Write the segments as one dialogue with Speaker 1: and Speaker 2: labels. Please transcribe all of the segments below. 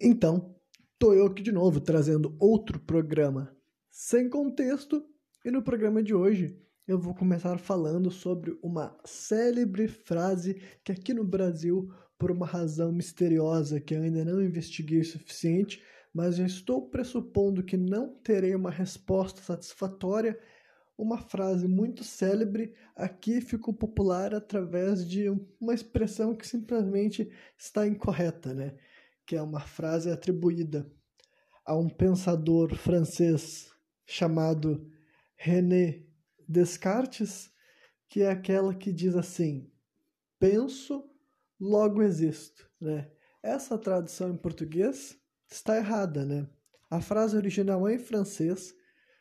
Speaker 1: Então, tô eu aqui de novo trazendo outro programa sem contexto e no programa de hoje eu vou começar falando sobre uma célebre frase que aqui no Brasil, por uma razão misteriosa que eu ainda não investiguei o suficiente, mas já estou pressupondo que não terei uma resposta satisfatória, uma frase muito célebre aqui ficou popular através de uma expressão que simplesmente está incorreta, né? Que é uma frase atribuída a um pensador francês chamado René Descartes, que é aquela que diz assim: penso, logo existo. Né? Essa tradução em português está errada, né? A frase original é em francês,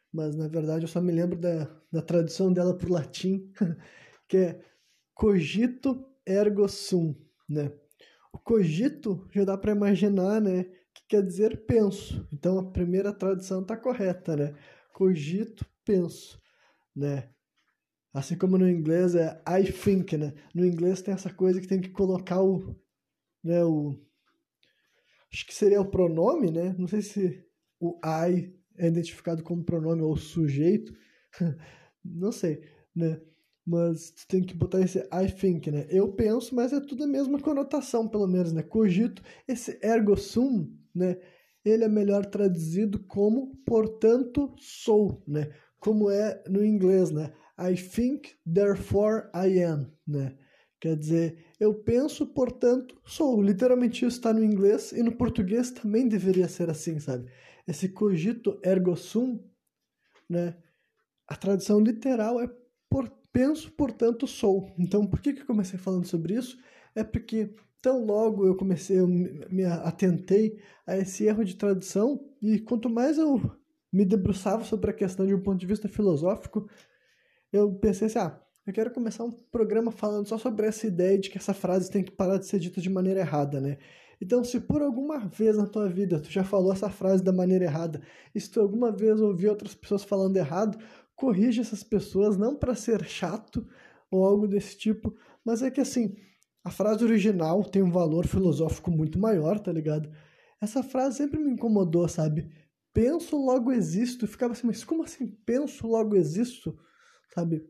Speaker 1: mas na verdade eu só me lembro da, da tradução dela para o latim, que é cogito ergo sum, né? Cogito já dá para imaginar, né? Que quer dizer penso. Então a primeira tradução está correta, né? Cogito, penso, né? Assim como no inglês é I think, né? No inglês tem essa coisa que tem que colocar o, né? O acho que seria o pronome, né? Não sei se o I é identificado como pronome ou sujeito, não sei, né? Mas tu tem que botar esse I think, né? Eu penso, mas é tudo a mesma conotação, pelo menos, né? Cogito, esse ergo sum, né? Ele é melhor traduzido como portanto sou, né? Como é no inglês, né? I think, therefore I am, né? Quer dizer, eu penso, portanto sou. Literalmente isso está no inglês e no português também deveria ser assim, sabe? Esse cogito ergo sum, né? A tradução literal é por Penso, portanto, sou. Então, por que, que eu comecei falando sobre isso? É porque tão logo eu comecei, eu me atentei a esse erro de tradução, e quanto mais eu me debruçava sobre a questão de um ponto de vista filosófico, eu pensei assim, ah, eu quero começar um programa falando só sobre essa ideia de que essa frase tem que parar de ser dita de maneira errada, né? Então, se por alguma vez na tua vida tu já falou essa frase da maneira errada, e se tu alguma vez ouviu outras pessoas falando errado, corrige essas pessoas, não para ser chato ou algo desse tipo, mas é que assim, a frase original tem um valor filosófico muito maior, tá ligado? Essa frase sempre me incomodou, sabe? Penso, logo existo. Ficava assim, mas como assim penso, logo existo? Sabe?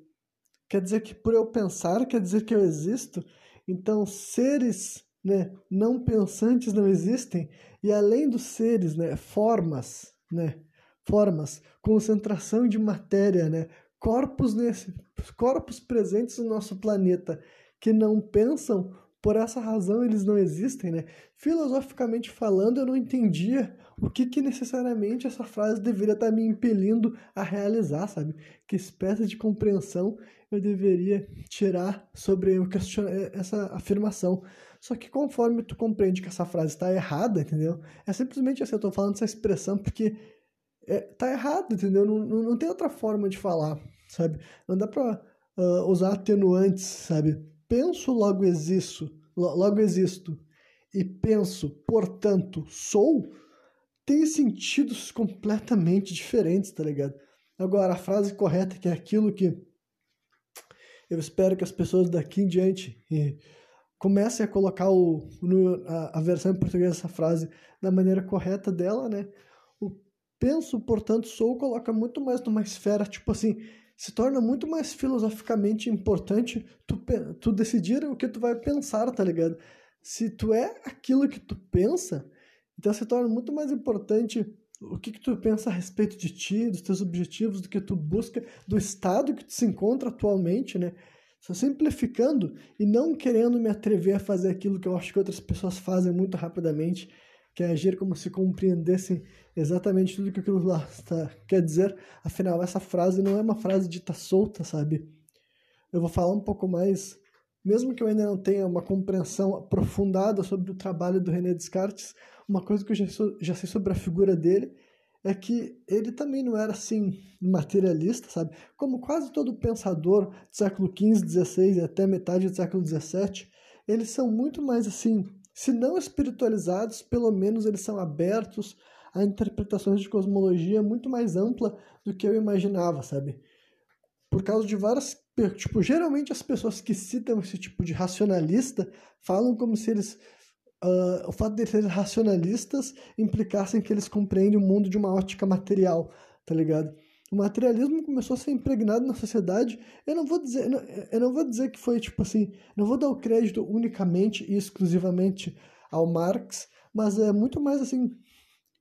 Speaker 1: Quer dizer que por eu pensar, quer dizer que eu existo? Então, seres né, não pensantes não existem? E além dos seres, né, formas, né, formas, concentração de matéria, né? corpos, nesse, corpos presentes no nosso planeta que não pensam, por essa razão eles não existem. Né? Filosoficamente falando, eu não entendia o que, que necessariamente essa frase deveria estar me impelindo a realizar, sabe? Que espécie de compreensão eu deveria tirar sobre essa afirmação. Só que conforme tu compreende que essa frase está errada, entendeu? É simplesmente assim, eu estou falando essa expressão porque é, tá errado, entendeu? Não, não, não, tem outra forma de falar, sabe? Não dá pra uh, usar atenuantes, sabe? Penso, logo existo, logo existo. E penso, portanto, sou, tem sentidos completamente diferentes, tá ligado? Agora, a frase correta, que é aquilo que eu espero que as pessoas daqui em diante comecem a colocar o, no, a, a versão em português dessa frase da maneira correta dela, né? Penso, portanto, sou coloca muito mais numa esfera, tipo assim, se torna muito mais filosoficamente importante tu, tu decidir o que tu vai pensar, tá ligado? Se tu é aquilo que tu pensa, então se torna muito mais importante o que, que tu pensa a respeito de ti, dos teus objetivos, do que tu busca, do estado que tu se encontra atualmente, né? Só simplificando e não querendo me atrever a fazer aquilo que eu acho que outras pessoas fazem muito rapidamente, que é agir como se compreendessem exatamente tudo que aquilo lá está, quer dizer. Afinal, essa frase não é uma frase dita solta, sabe? Eu vou falar um pouco mais, mesmo que eu ainda não tenha uma compreensão aprofundada sobre o trabalho do René Descartes, uma coisa que eu já, já sei sobre a figura dele é que ele também não era assim materialista, sabe? Como quase todo pensador do século XV, XVI e até metade do século XVII, eles são muito mais assim se não espiritualizados, pelo menos eles são abertos a interpretações de cosmologia muito mais ampla do que eu imaginava, sabe? Por causa de várias. Tipo, geralmente as pessoas que citam esse tipo de racionalista falam como se eles uh, o fato de serem racionalistas implicassem que eles compreendem o mundo de uma ótica material, tá ligado? O materialismo começou a ser impregnado na sociedade. Eu não vou dizer, eu não vou dizer que foi tipo assim, não vou dar o crédito unicamente e exclusivamente ao Marx, mas é muito mais assim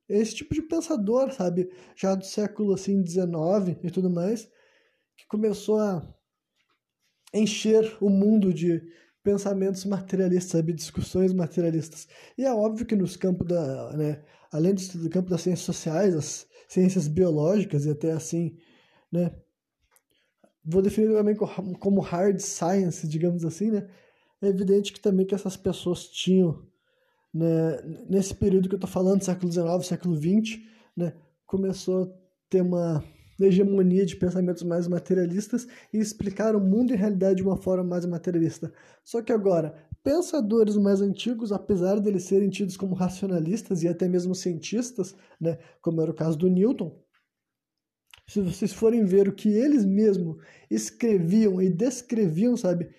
Speaker 1: esse tipo de pensador, sabe, já do século assim 19 e tudo mais, que começou a encher o mundo de pensamentos materialistas, sabe, discussões materialistas. E é óbvio que nos campos da, né, além do campo das ciências sociais, as ciências biológicas e até assim, né, vou definir também como hard science, digamos assim, né, é evidente que também que essas pessoas tinham, né, nesse período que eu estou falando, século XIX, século XX, né, começou a ter uma hegemonia de pensamentos mais materialistas e explicar o mundo e a realidade de uma forma mais materialista. Só que agora, pensadores mais antigos, apesar de eles serem tidos como racionalistas e até mesmo cientistas, né, como era o caso do Newton, se vocês forem ver o que eles mesmos escreviam e descreviam, sabe,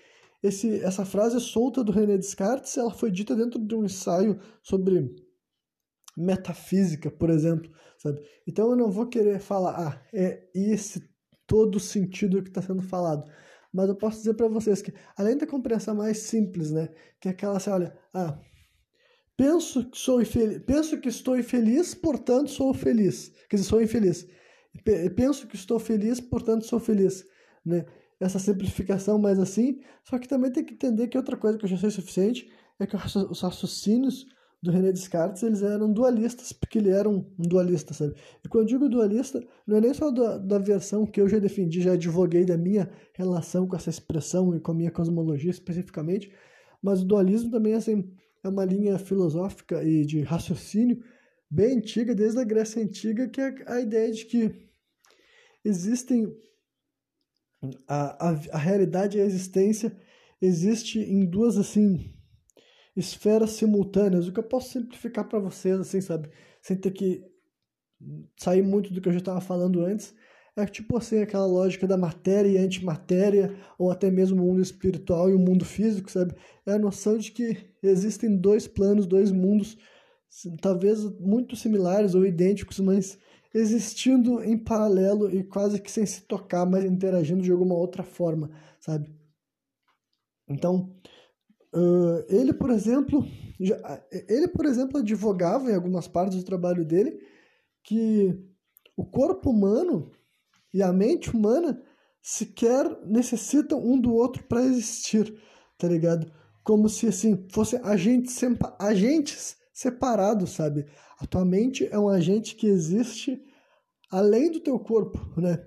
Speaker 1: esse, essa frase solta do René Descartes, ela foi dita dentro de um ensaio sobre metafísica, por exemplo, sabe? Então eu não vou querer falar, ah, é esse todo o sentido que está sendo falado. Mas eu posso dizer para vocês que, além da compreensão mais simples, né, que é aquela assim, olha, ah, penso que sou infeliz, penso que estou infeliz, portanto sou feliz. Quer dizer, sou infeliz. Penso que estou feliz, portanto sou feliz, né? Essa simplificação mais assim, só que também tem que entender que outra coisa que eu já sei suficiente é que os raciocínios do René Descartes, eles eram dualistas, porque ele era um, dualista, sabe? E quando eu digo dualista, não é nem só da, da versão que eu já defendi, já advoguei da minha relação com essa expressão e com a minha cosmologia especificamente, mas o dualismo também assim, é uma linha filosófica e de raciocínio bem antiga, desde a Grécia Antiga, que é a ideia de que existem a, a, a realidade e a existência existe em duas assim esferas simultâneas, o que eu posso simplificar para vocês, assim, sabe? Sem ter que sair muito do que eu já estava falando antes. É tipo assim, aquela lógica da matéria e antimatéria, ou até mesmo o mundo espiritual e o mundo físico, sabe? É a noção de que existem dois planos, dois mundos, talvez muito similares ou idênticos, mas existindo em paralelo e quase que sem se tocar, mas interagindo de alguma outra forma, sabe? Então, Uh, ele, por exemplo, já, ele, por exemplo, advogava em algumas partes do trabalho dele que o corpo humano e a mente humana sequer necessitam um do outro para existir, tá ligado? Como se assim fossem agentes, agentes separados, sabe? A tua mente é um agente que existe além do teu corpo, né?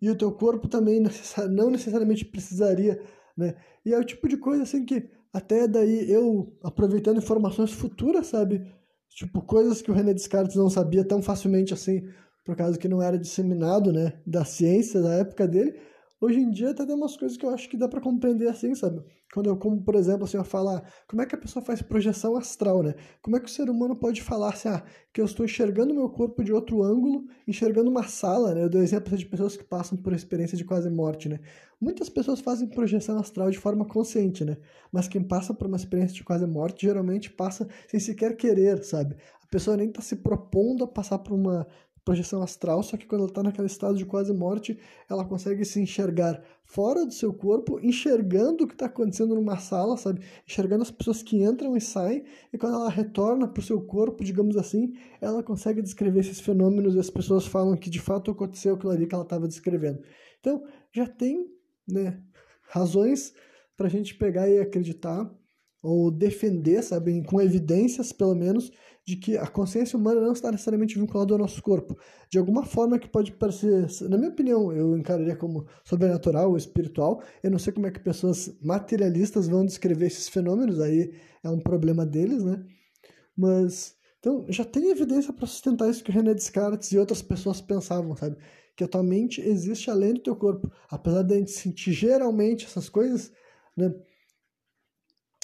Speaker 1: E o teu corpo também não necessariamente precisaria, né? E é o tipo de coisa assim que até daí eu aproveitando informações futuras, sabe? Tipo, coisas que o René Descartes não sabia tão facilmente assim, por causa que não era disseminado, né, da ciência da época dele, Hoje em dia até tem umas coisas que eu acho que dá para compreender assim, sabe? Quando eu, como por exemplo, assim, eu falar, como é que a pessoa faz projeção astral, né? Como é que o ser humano pode falar assim, ah, que eu estou enxergando meu corpo de outro ângulo, enxergando uma sala, né? Eu dou exemplo de pessoas que passam por experiência de quase morte, né? Muitas pessoas fazem projeção astral de forma consciente, né? Mas quem passa por uma experiência de quase morte geralmente passa sem sequer querer, sabe? A pessoa nem está se propondo a passar por uma projeção astral, só que quando ela está naquele estado de quase morte, ela consegue se enxergar fora do seu corpo, enxergando o que está acontecendo numa sala, sabe? Enxergando as pessoas que entram e saem, e quando ela retorna para o seu corpo, digamos assim, ela consegue descrever esses fenômenos e as pessoas falam que de fato aconteceu aquilo ali que ela estava descrevendo. Então, já tem né, razões para a gente pegar e acreditar ou defender, sabe, com evidências pelo menos, de que a consciência humana não está necessariamente vinculada ao nosso corpo. De alguma forma que pode parecer, na minha opinião, eu encararia como sobrenatural ou espiritual. Eu não sei como é que pessoas materialistas vão descrever esses fenômenos, aí é um problema deles, né? Mas, então, já tem evidência para sustentar isso que René Descartes e outras pessoas pensavam, sabe? Que a tua mente existe além do teu corpo. Apesar de a gente sentir geralmente essas coisas, né?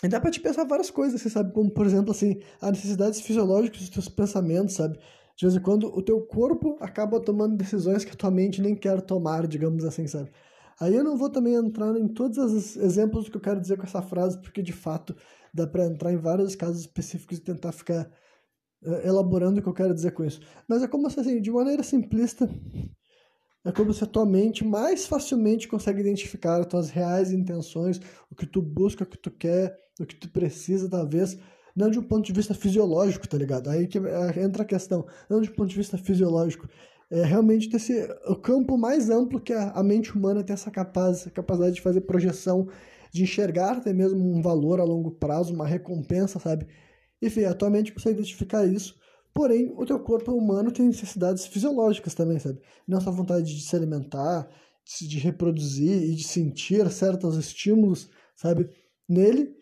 Speaker 1: E dá pra te pensar várias coisas, você sabe? Como, por exemplo, assim, as necessidades fisiológicas dos teus pensamentos, sabe? De vez em quando o teu corpo acaba tomando decisões que a tua mente nem quer tomar, digamos assim, sabe? Aí eu não vou também entrar em todos os exemplos que eu quero dizer com essa frase, porque de fato dá para entrar em vários casos específicos e tentar ficar uh, elaborando o que eu quero dizer com isso. Mas é como assim, de maneira simplista, é como se a tua mente mais facilmente consegue identificar as tuas reais intenções, o que tu busca, o que tu quer, o que tu precisa, talvez, não de um ponto de vista fisiológico, tá ligado? Aí que é, entra a questão, não de um ponto de vista fisiológico, é realmente ter esse, o campo mais amplo que a, a mente humana tem essa capaz, capacidade de fazer projeção, de enxergar até mesmo um valor a longo prazo, uma recompensa, sabe? Enfim, atualmente consegue identificar isso, porém o teu corpo humano tem necessidades fisiológicas também, sabe? Nossa vontade de se alimentar, de, de reproduzir e de sentir certos estímulos, sabe? Nele,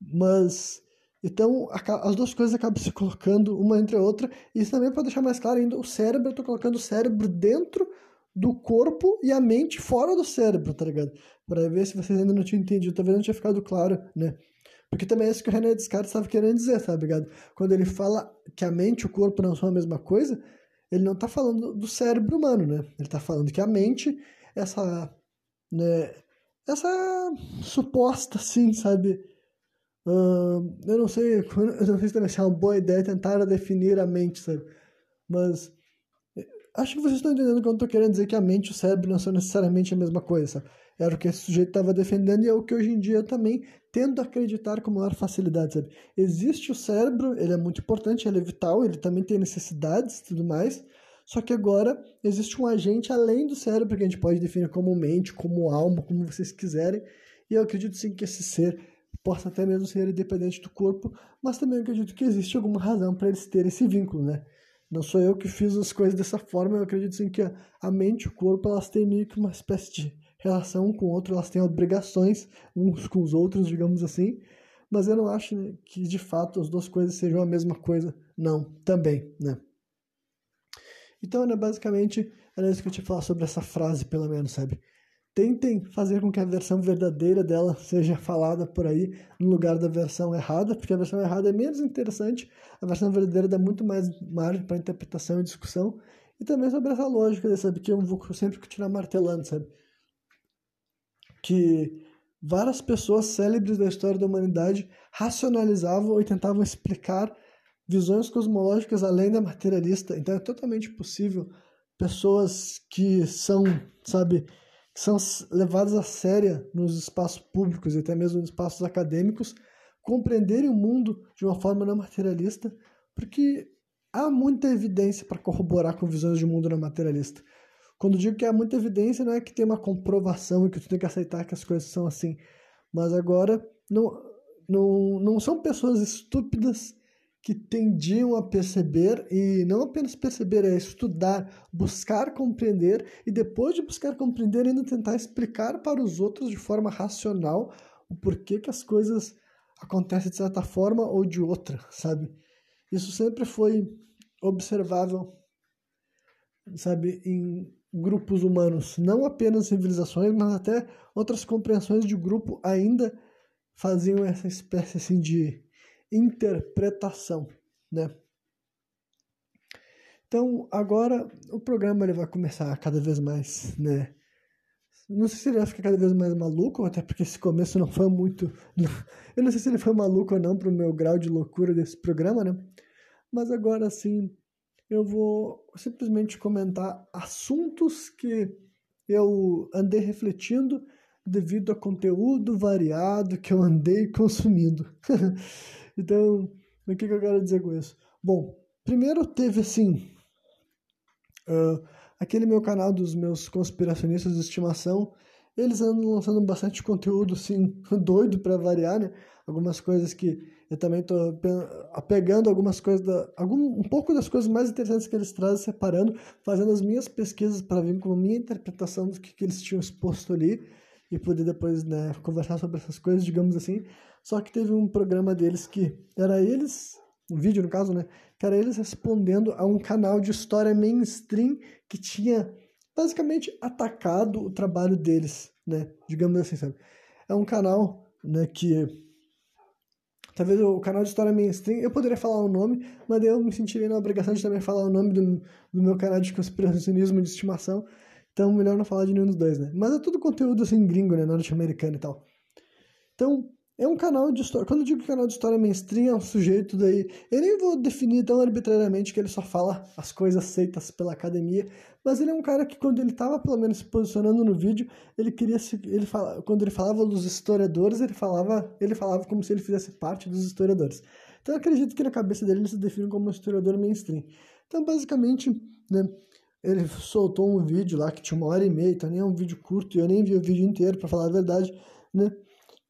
Speaker 1: mas então, as duas coisas acabam se colocando uma entre a outra. E isso também, para deixar mais claro ainda, o cérebro, eu estou colocando o cérebro dentro do corpo e a mente fora do cérebro, tá ligado? Para ver se vocês ainda não tinham entendido, talvez não tinha ficado claro, né? Porque também é isso que o René Descartes estava querendo dizer, tá ligado? Quando ele fala que a mente e o corpo não são a mesma coisa, ele não está falando do cérebro humano, né? Ele está falando que a mente, essa, né, essa suposta, assim, sabe, Uh, eu não sei, eu não sei se é uma boa ideia tentar definir a mente, sabe? Mas acho que vocês estão entendendo quando eu estou querendo dizer que a mente e o cérebro não são necessariamente a mesma coisa, sabe? Era o que esse sujeito estava defendendo e é o que hoje em dia também tendo a acreditar com maior facilidade, sabe? Existe o cérebro, ele é muito importante, ele é vital, ele também tem necessidades e tudo mais, só que agora existe um agente além do cérebro que a gente pode definir como mente, como alma, como vocês quiserem, e eu acredito sim que esse ser possa até mesmo ser independente do corpo, mas também acredito que existe alguma razão para eles terem esse vínculo, né? Não sou eu que fiz as coisas dessa forma, eu acredito sim que a mente e o corpo elas têm meio que uma espécie de relação com o outro, elas têm obrigações uns com os outros, digamos assim, mas eu não acho né, que de fato as duas coisas sejam a mesma coisa, não, também, né? Então, né, basicamente, era isso que eu tinha falar sobre essa frase, pelo menos, sabe? tentem fazer com que a versão verdadeira dela seja falada por aí no lugar da versão errada, porque a versão errada é menos interessante, a versão verdadeira dá muito mais margem para interpretação e discussão, e também sobre essa lógica, sabe, que eu vou sempre continuar martelando, sabe, que várias pessoas célebres da história da humanidade racionalizavam e tentavam explicar visões cosmológicas além da materialista, então é totalmente possível pessoas que são, sabe, que são levadas a sério nos espaços públicos e até mesmo nos espaços acadêmicos, compreenderem o mundo de uma forma não materialista, porque há muita evidência para corroborar com visões de mundo não materialista. Quando digo que há muita evidência, não é que tem uma comprovação e que tu tem que aceitar que as coisas são assim, mas agora não, não, não são pessoas estúpidas que tendiam a perceber e não apenas perceber, é estudar, buscar compreender e depois de buscar compreender ainda tentar explicar para os outros de forma racional o porquê que as coisas acontecem de certa forma ou de outra, sabe? Isso sempre foi observável, sabe, em grupos humanos, não apenas civilizações, mas até outras compreensões de grupo ainda faziam essa espécie assim de interpretação, né? Então, agora o programa ele vai começar cada vez mais, né? Não sei se ele vai ficar cada vez mais maluco, até porque esse começo não foi muito. Eu não sei se ele foi maluco ou não para o meu grau de loucura desse programa, né? Mas agora sim, eu vou simplesmente comentar assuntos que eu andei refletindo devido a conteúdo variado que eu andei consumindo. Então, o que, que eu quero dizer com isso? Bom, primeiro teve assim. Uh, aquele meu canal dos meus conspiracionistas de estimação, eles andam lançando bastante conteúdo, assim, doido para variar, né? Algumas coisas que eu também tô apegando algumas coisas, da, algum, um pouco das coisas mais interessantes que eles trazem, separando, fazendo as minhas pesquisas para vir com a minha interpretação do que, que eles tinham exposto ali e poder depois, né, conversar sobre essas coisas, digamos assim. Só que teve um programa deles que era eles, um vídeo no caso, né? Que era eles respondendo a um canal de história mainstream que tinha basicamente atacado o trabalho deles, né? Digamos assim, sabe? É um canal, né, que talvez o canal de história mainstream, eu poderia falar o nome, mas eu me sentiria na obrigação de também falar o nome do, do meu canal de conspiracionismo de estimação, então melhor não falar de nenhum dos dois, né? Mas é tudo conteúdo assim gringo, né, norte-americano e tal. Então, é um canal de história. Quando eu digo canal de história mainstream, é um sujeito daí. Eu nem vou definir tão arbitrariamente que ele só fala as coisas aceitas pela academia, mas ele é um cara que, quando ele estava pelo menos se posicionando no vídeo, ele queria se. Ele fala, quando ele falava dos historiadores, ele falava, ele falava como se ele fizesse parte dos historiadores. Então eu acredito que na cabeça dele ele se define como um historiador mainstream. Então, basicamente, né, ele soltou um vídeo lá que tinha uma hora e meia, então nem é um vídeo curto, e eu nem vi o vídeo inteiro, para falar a verdade, né?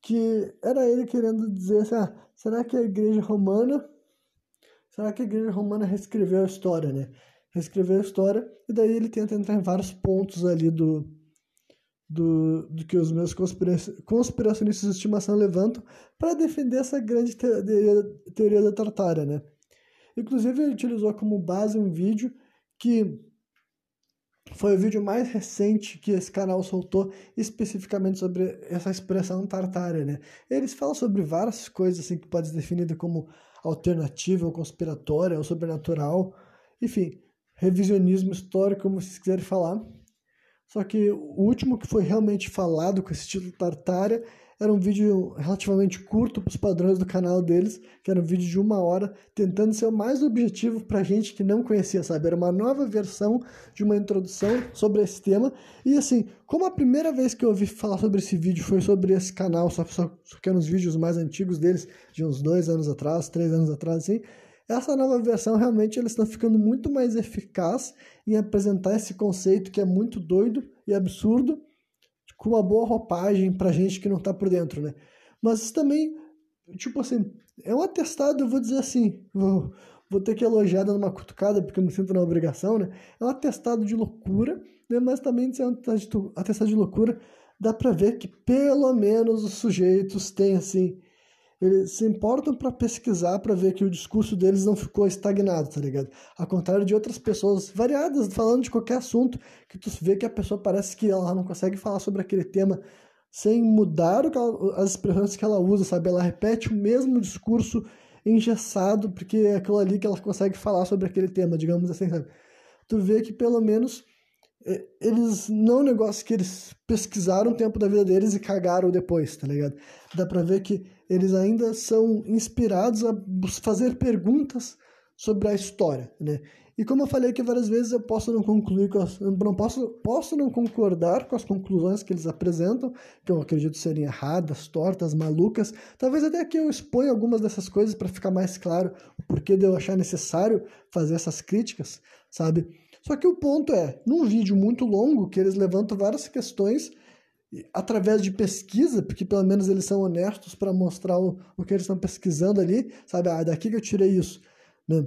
Speaker 1: Que era ele querendo dizer assim, ah, será que a igreja romana, será que a igreja romana reescreveu a história, né? Reescreveu a história, e daí ele tenta entrar em vários pontos ali do, do, do que os meus conspiracionistas de estimação levantam para defender essa grande teoria, teoria da Tartária, né? Inclusive, ele utilizou como base um vídeo que foi o vídeo mais recente que esse canal soltou especificamente sobre essa expressão tartária, né? Eles falam sobre várias coisas assim que pode ser definida como alternativa ou conspiratória ou sobrenatural, enfim, revisionismo histórico, como vocês quiserem falar. Só que o último que foi realmente falado com esse título Tartária era um vídeo relativamente curto para os padrões do canal deles, que era um vídeo de uma hora, tentando ser o mais objetivo para gente que não conhecia, sabe? Era uma nova versão de uma introdução sobre esse tema. E assim, como a primeira vez que eu ouvi falar sobre esse vídeo foi sobre esse canal, só, só, só que eram os vídeos mais antigos deles, de uns dois anos atrás, três anos atrás, assim, essa nova versão realmente eles estão ficando muito mais eficaz em apresentar esse conceito que é muito doido e absurdo com uma boa roupagem pra gente que não tá por dentro, né? Mas também, tipo assim, é um atestado, eu vou dizer assim, vou, vou ter que elogiar dando uma cutucada, porque eu me sinto na obrigação, né? É um atestado de loucura, né? Mas também de é um atestado de loucura, dá pra ver que pelo menos os sujeitos têm, assim, eles se importam para pesquisar para ver que o discurso deles não ficou estagnado, tá ligado? Ao contrário de outras pessoas variadas falando de qualquer assunto, que tu vê que a pessoa parece que ela não consegue falar sobre aquele tema sem mudar ela, as expressões que ela usa, sabe? Ela repete o mesmo discurso engessado, porque é aquilo ali que ela consegue falar sobre aquele tema, digamos assim, sabe? Tu vê que pelo menos eles não é um negócio que eles pesquisaram o tempo da vida deles e cagaram depois, tá ligado? Dá pra ver que eles ainda são inspirados a fazer perguntas sobre a história, né? E como eu falei aqui várias vezes, eu posso não concluir com as, não posso, posso não concordar com as conclusões que eles apresentam, que eu acredito serem erradas, tortas, malucas. Talvez até aqui eu exponha algumas dessas coisas para ficar mais claro o porquê de eu achar necessário fazer essas críticas, sabe? Só que o ponto é, num vídeo muito longo, que eles levantam várias questões através de pesquisa, porque pelo menos eles são honestos para mostrar o, o que eles estão pesquisando ali, sabe? Ah, daqui que eu tirei isso, né?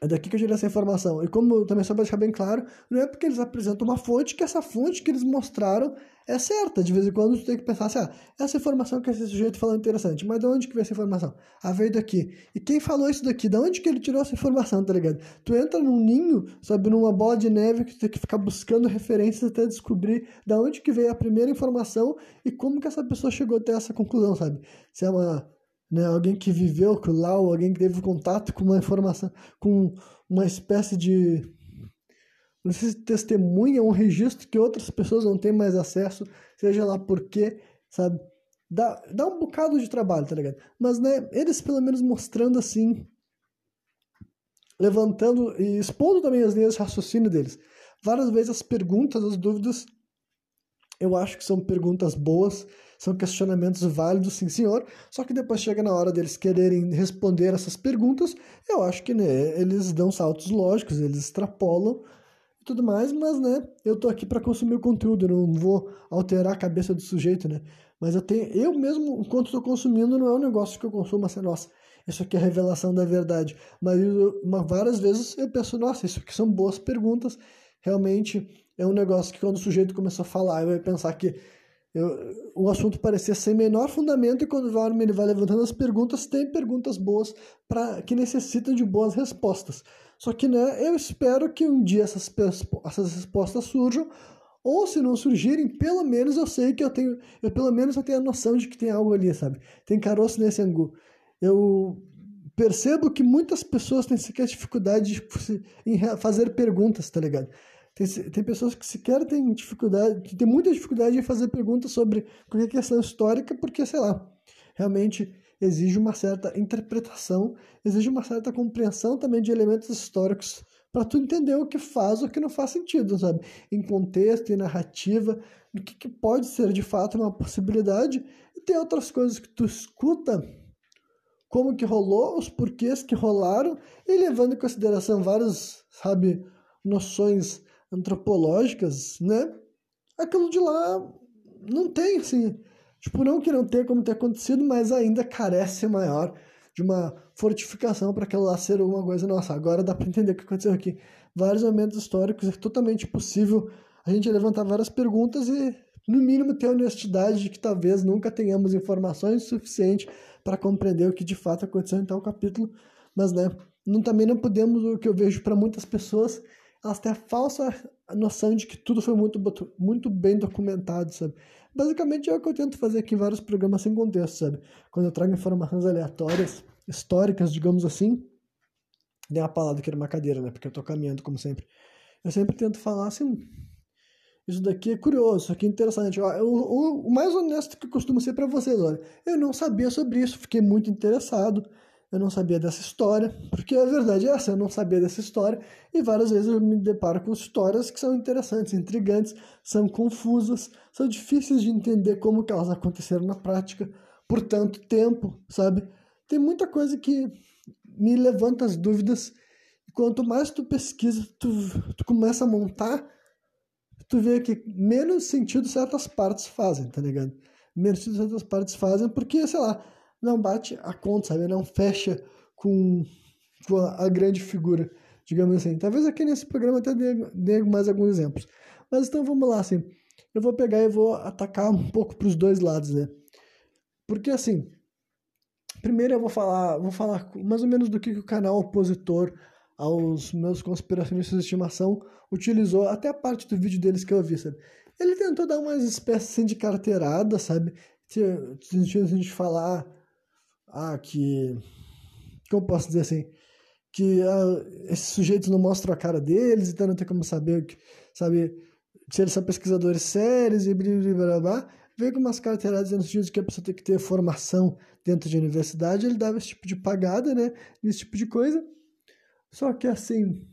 Speaker 1: É daqui que eu tirei essa informação. E como também só para deixar bem claro, não é porque eles apresentam uma fonte que essa fonte que eles mostraram é certa. De vez em quando tu tem que pensar assim, ah, essa informação que esse sujeito falou é interessante, mas de onde que veio essa informação? Ah, veio daqui. E quem falou isso daqui? De onde que ele tirou essa informação, tá ligado? Tu entra num ninho, sabe, numa bola de neve que tu tem que ficar buscando referências até descobrir de onde que veio a primeira informação e como que essa pessoa chegou até essa conclusão, sabe? Se é uma, né, alguém que viveu lá, ou alguém que teve contato com uma informação, com uma espécie de não sei se testemunha um registro que outras pessoas não têm mais acesso, seja lá por quê, sabe? Dá, dá um bocado de trabalho, tá ligado? Mas, né, eles pelo menos mostrando assim, levantando e expondo também as linhas de raciocínio deles. Várias vezes as perguntas, as dúvidas, eu acho que são perguntas boas, são questionamentos válidos, sim senhor, só que depois chega na hora deles quererem responder essas perguntas, eu acho que né, eles dão saltos lógicos, eles extrapolam tudo mais, mas, né, eu tô aqui para consumir o conteúdo, não vou alterar a cabeça do sujeito, né? Mas eu tenho, eu mesmo, enquanto estou consumindo, não é um negócio que eu consumo assim, nossa, isso aqui é revelação da verdade. Mas eu, uma, várias vezes eu penso, nossa, isso aqui são boas perguntas. Realmente é um negócio que quando o sujeito começou a falar, eu ia pensar que eu, o assunto parecia sem menor fundamento e quando o ele vai levantando as perguntas, tem perguntas boas para que necessitam de boas respostas. Só que né, eu espero que um dia essas, essas respostas surjam, ou se não surgirem, pelo menos eu sei que eu tenho, eu pelo menos eu tenho a noção de que tem algo ali, sabe? Tem caroço nesse angu. Eu percebo que muitas pessoas têm sequer dificuldade em fazer perguntas, tá ligado? Tem, tem pessoas que sequer têm dificuldade, que têm muita dificuldade em fazer perguntas sobre qualquer questão histórica, porque, sei lá, realmente exige uma certa interpretação, exige uma certa compreensão também de elementos históricos para tu entender o que faz ou o que não faz sentido, sabe? Em contexto e narrativa, o que, que pode ser de fato uma possibilidade e tem outras coisas que tu escuta como que rolou, os porquês que rolaram e levando em consideração várias, sabe, noções antropológicas, né? Aquilo de lá não tem, assim, tipo, não que não tenha como ter acontecido, mas ainda carece maior de uma fortificação para aquilo lá ser uma coisa, nossa, agora dá para entender o que aconteceu aqui. Vários momentos históricos, é totalmente possível a gente levantar várias perguntas e, no mínimo, ter a honestidade de que talvez nunca tenhamos informações suficientes para compreender o que de fato aconteceu em tal capítulo, mas, né, não, também não podemos, o que eu vejo para muitas pessoas, elas têm a falsa noção de que tudo foi muito, muito bem documentado, sabe? Basicamente é o que eu tento fazer aqui em vários programas sem contexto, sabe? Quando eu trago informações aleatórias, históricas, digamos assim, dei uma palavra aqui numa cadeira, né? Porque eu tô caminhando, como sempre. Eu sempre tento falar assim, isso daqui é curioso, isso aqui é interessante. Ó, o, o, o mais honesto que eu costumo ser para vocês, olha, eu não sabia sobre isso, fiquei muito interessado eu não sabia dessa história, porque a verdade é essa, eu não sabia dessa história, e várias vezes eu me deparo com histórias que são interessantes, intrigantes, são confusas, são difíceis de entender como que elas aconteceram na prática por tanto tempo, sabe? Tem muita coisa que me levanta as dúvidas, e quanto mais tu pesquisa, tu, tu começa a montar, tu vê que menos sentido certas partes fazem, tá ligado? Menos sentido certas partes fazem, porque, sei lá, não bate a conta, sabe? Não fecha com, com a, a, grande figura, digamos assim. Talvez aqui nesse programa até dê, dê mais alguns exemplos. Mas então vamos lá, assim. Eu vou pegar e vou atacar um pouco para os dois lados, né? Porque assim, primeiro eu vou falar, vou falar mais ou menos do que, que o canal opositor aos meus conspiracionistas de estimação utilizou, até a parte do vídeo deles que eu vi, sabe? Ele tentou dar umas espécies assim, de carteirada, sabe? No sentido de falar ah, que. Como eu posso dizer assim? Que ah, esses sujeitos não mostram a cara deles, então não tem como saber, que, sabe, se eles são pesquisadores sérios e blá blá blá blá. Veio com umas carteiradas no que a pessoa tem que ter formação dentro de universidade, ele dava esse tipo de pagada, né? Esse tipo de coisa. Só que assim.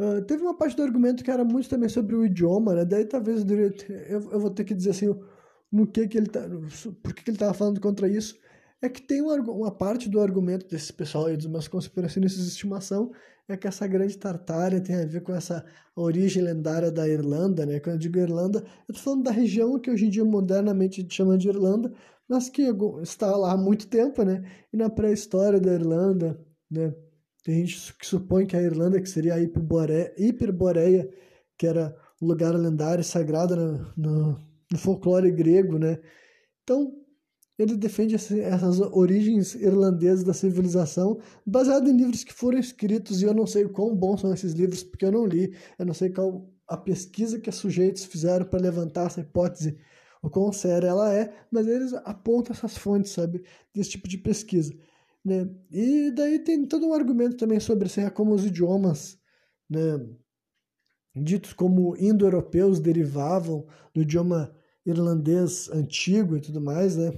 Speaker 1: Uh, teve uma parte do argumento que era muito também sobre o idioma, né? Daí talvez eu, eu vou ter que dizer assim no que que ele tá, por que, que ele estava falando contra isso é que tem uma, uma parte do argumento desse pessoal aí, dos meus conspiracionistas de estimação, é que essa grande Tartária tem a ver com essa origem lendária da Irlanda, né? Quando eu digo Irlanda, eu tô falando da região que hoje em dia modernamente chama de Irlanda, mas que está lá há muito tempo, né? E na pré-história da Irlanda, né? Tem gente que supõe que a Irlanda, que seria a Hiperboreia, Hiperboreia que era um lugar lendário e sagrado no, no, no folclore grego, né? Então, ele defende essas origens irlandesas da civilização, baseado em livros que foram escritos, e eu não sei o quão bons são esses livros, porque eu não li, eu não sei qual a pesquisa que os sujeitos fizeram para levantar essa hipótese, o quão séria ela é, mas eles apontam essas fontes, sabe, desse tipo de pesquisa. Né? E daí tem todo um argumento também sobre assim, como os idiomas, né, ditos como indo-europeus, derivavam do idioma irlandês antigo e tudo mais, né?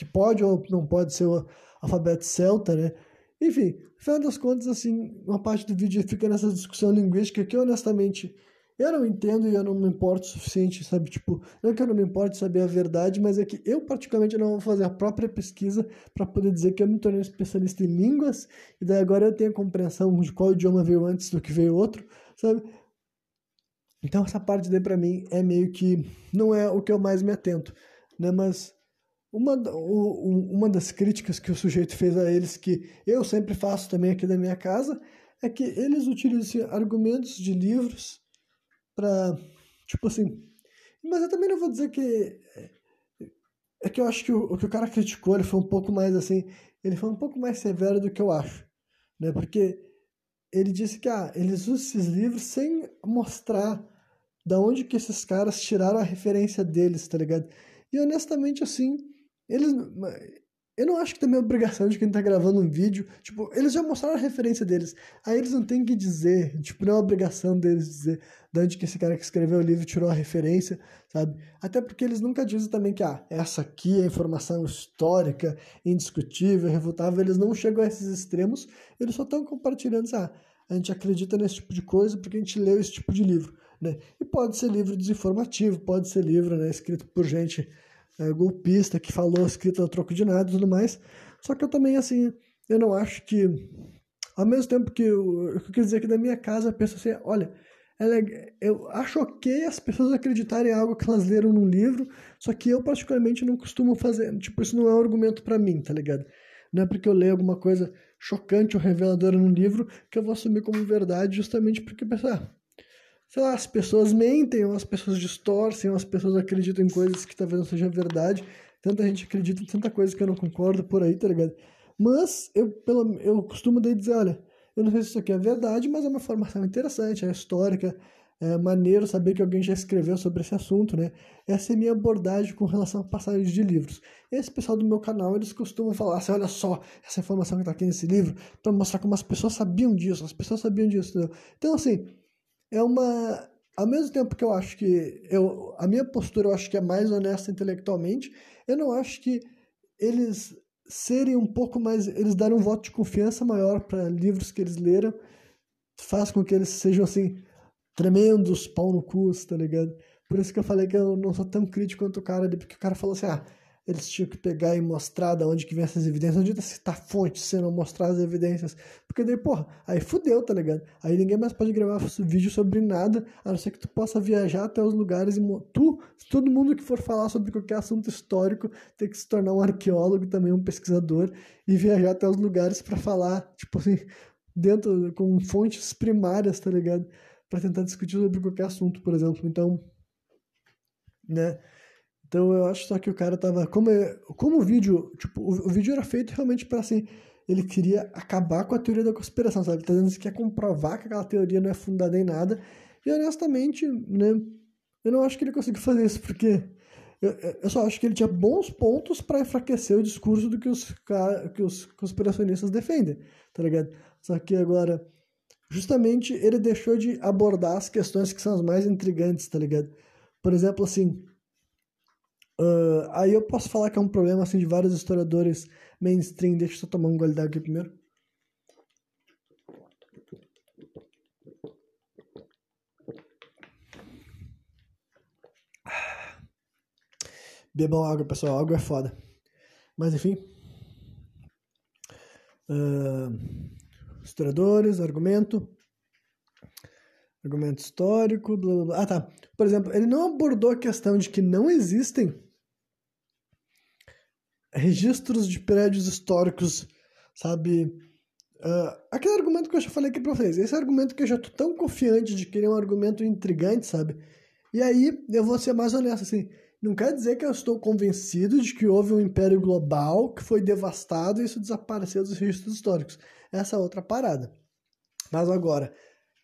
Speaker 1: Que pode ou não pode ser o alfabeto celta, né? Enfim, no final das contas, assim, uma parte do vídeo fica nessa discussão linguística que, honestamente, eu não entendo e eu não me importo o suficiente, sabe? Tipo, não é que eu não me importo saber a verdade, mas é que eu, particularmente, não vou fazer a própria pesquisa para poder dizer que eu me tornei especialista em línguas e daí agora eu tenho a compreensão de qual idioma veio antes do que veio outro, sabe? Então, essa parte daí, para mim, é meio que não é o que eu mais me atento, né? Mas uma, uma das críticas que o sujeito fez a eles, que eu sempre faço também aqui da minha casa, é que eles utilizam argumentos de livros para, tipo assim. Mas eu também não vou dizer que. É que eu acho que o, o que o cara criticou ele foi um pouco mais assim. Ele foi um pouco mais severo do que eu acho. Né? Porque ele disse que ah, eles usam esses livros sem mostrar da onde que esses caras tiraram a referência deles, tá ligado? E honestamente, assim, eles, eu não acho que também é obrigação de quem tá gravando um vídeo. Tipo, eles já mostraram a referência deles. Aí eles não têm que dizer, tipo, não é obrigação deles dizer de onde que esse cara que escreveu o livro tirou a referência, sabe? Até porque eles nunca dizem também que, ah, essa aqui é informação histórica, indiscutível, irrefutável. Eles não chegam a esses extremos, eles só estão compartilhando, ah, a gente acredita nesse tipo de coisa porque a gente leu esse tipo de livro, né? E pode ser livro desinformativo, pode ser livro, né, escrito por gente é, golpista que falou escrito a troco de nada e tudo mais. Só que eu também, assim, eu não acho que. Ao mesmo tempo que eu, eu quero dizer que da minha casa eu penso assim, olha, é eu acho ok as pessoas acreditarem em algo que elas leram num livro, só que eu particularmente não costumo fazer, tipo, isso não é um argumento para mim, tá ligado? Não é porque eu leio alguma coisa chocante ou reveladora num livro que eu vou assumir como verdade justamente porque pensar, ah, sei lá, as pessoas mentem, ou as pessoas distorcem, ou as pessoas acreditam em coisas que talvez não sejam verdade. Tanta gente acredita em tanta coisa que eu não concordo por aí, tá ligado? Mas eu, pelo, eu costumo dizer, olha, eu não sei se isso aqui é verdade, mas é uma formação interessante, é histórica, é maneiro saber que alguém já escreveu sobre esse assunto, né? Essa é a minha abordagem com relação a passagens de livros. Esse pessoal do meu canal, eles costumam falar assim, olha só, essa informação que está aqui nesse livro, para mostrar como as pessoas sabiam disso, as pessoas sabiam disso, entendeu? Então, assim, é uma. Ao mesmo tempo que eu acho que. Eu, a minha postura eu acho que é mais honesta intelectualmente, eu não acho que eles serem um pouco mais. Eles darem um voto de confiança maior para livros que eles leram, faz com que eles sejam assim. Tremendos pau no cu, tá ligado? Por isso que eu falei que eu não sou tão crítico quanto o cara, porque o cara falou assim: ah, eles tinham que pegar e mostrar de onde que vem essas evidências, não adianta citar fonte se não mostrar as evidências, porque daí, porra, aí fudeu, tá ligado? Aí ninguém mais pode gravar vídeo sobre nada, a não ser que tu possa viajar até os lugares e tu, todo mundo que for falar sobre qualquer assunto histórico, tem que se tornar um arqueólogo também, um pesquisador, e viajar até os lugares para falar, tipo assim, dentro, com fontes primárias, tá ligado? Para tentar discutir sobre qualquer assunto, por exemplo. Então, né? Então eu acho só que o cara tava. Como, é, como o vídeo. Tipo, o, o vídeo era feito realmente para assim. Ele queria acabar com a teoria da conspiração, sabe? Ele tá dizendo que quer comprovar que aquela teoria não é fundada em nada. E honestamente, né? Eu não acho que ele conseguiu fazer isso, porque. Eu, eu só acho que ele tinha bons pontos para enfraquecer o discurso do que os, que os conspiracionistas defendem, tá ligado? Só que agora, justamente, ele deixou de abordar as questões que são as mais intrigantes, tá ligado? Por exemplo, assim, Uh, aí eu posso falar que é um problema assim de vários historiadores mainstream. Deixa eu só tomar um gole d'água aqui primeiro. Bebam água, pessoal. Água é foda. Mas enfim. Uh, historiadores, argumento. Argumento histórico, blá blá blá. Ah, tá. Por exemplo, ele não abordou a questão de que não existem registros de prédios históricos, sabe? Uh, aquele argumento que eu já falei aqui pra vocês, esse argumento que eu já tô tão confiante de que ele é um argumento intrigante, sabe? E aí, eu vou ser mais honesto, assim, não quer dizer que eu estou convencido de que houve um império global que foi devastado e isso desapareceu dos registros históricos. Essa é outra parada. Mas agora,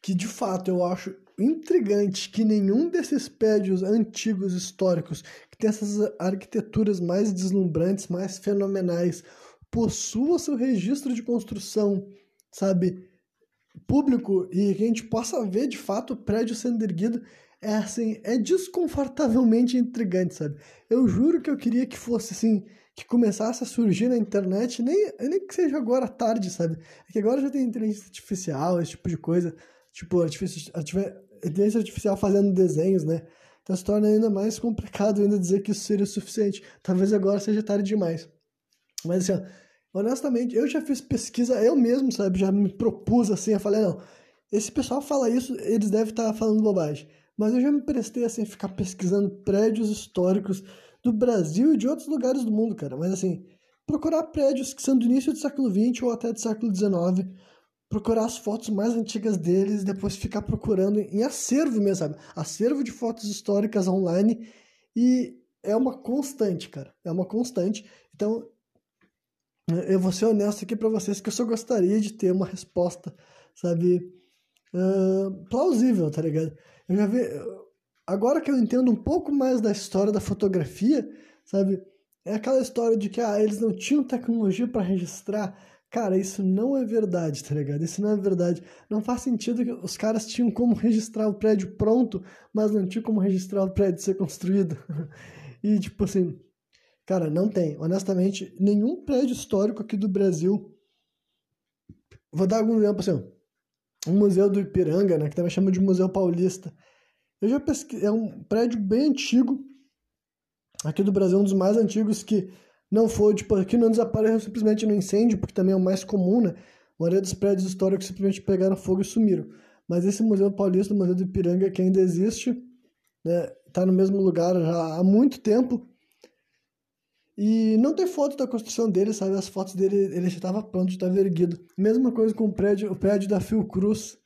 Speaker 1: que de fato eu acho intrigante que nenhum desses prédios antigos históricos, que tem essas arquiteturas mais deslumbrantes, mais fenomenais, possua seu registro de construção, sabe, público e que a gente possa ver de fato o prédio sendo erguido, é assim, é desconfortavelmente intrigante, sabe? Eu juro que eu queria que fosse assim, que começasse a surgir na internet, nem, nem que seja agora tarde, sabe? É que agora já tem inteligência artificial, esse tipo de coisa, tipo, artificial, inteligência artificial fazendo desenhos, né? Então se torna ainda mais complicado ainda dizer que isso seria o suficiente. Talvez agora seja tarde demais. Mas assim, ó, honestamente, eu já fiz pesquisa, eu mesmo, sabe, já me propus assim, eu falei, não, esse pessoal fala isso, eles devem estar falando bobagem. Mas eu já me prestei assim a ficar pesquisando prédios históricos do Brasil e de outros lugares do mundo, cara. Mas assim, procurar prédios que são do início do século XX ou até do século XIX procurar as fotos mais antigas deles, depois ficar procurando em acervo mesmo, sabe? Acervo de fotos históricas online e é uma constante, cara. É uma constante. Então, eu vou ser honesto aqui para vocês que eu só gostaria de ter uma resposta, sabe, uh, plausível, tá ligado? Eu já vi, agora que eu entendo um pouco mais da história da fotografia, sabe, é aquela história de que ah, eles não tinham tecnologia para registrar. Cara, isso não é verdade, tá ligado? Isso não é verdade. Não faz sentido que os caras tinham como registrar o prédio pronto, mas não tinham como registrar o prédio ser construído. e, tipo assim, cara, não tem. Honestamente, nenhum prédio histórico aqui do Brasil. Vou dar algum exemplo assim, um museu do Ipiranga, né, que também chama de Museu Paulista. Eu já pesquisei, é um prédio bem antigo, aqui do Brasil, um dos mais antigos que não foi, tipo, aqui não desapareceu simplesmente no incêndio, porque também é o mais comum, né? A maioria dos prédios históricos simplesmente pegaram fogo e sumiram. Mas esse Museu Paulista, o Museu do Ipiranga, que ainda existe, né? Tá no mesmo lugar já há muito tempo. E não tem foto da construção dele, sabe? As fotos dele, ele já estava pronto, já estava erguido. Mesma coisa com o prédio, o prédio da Fiocruz.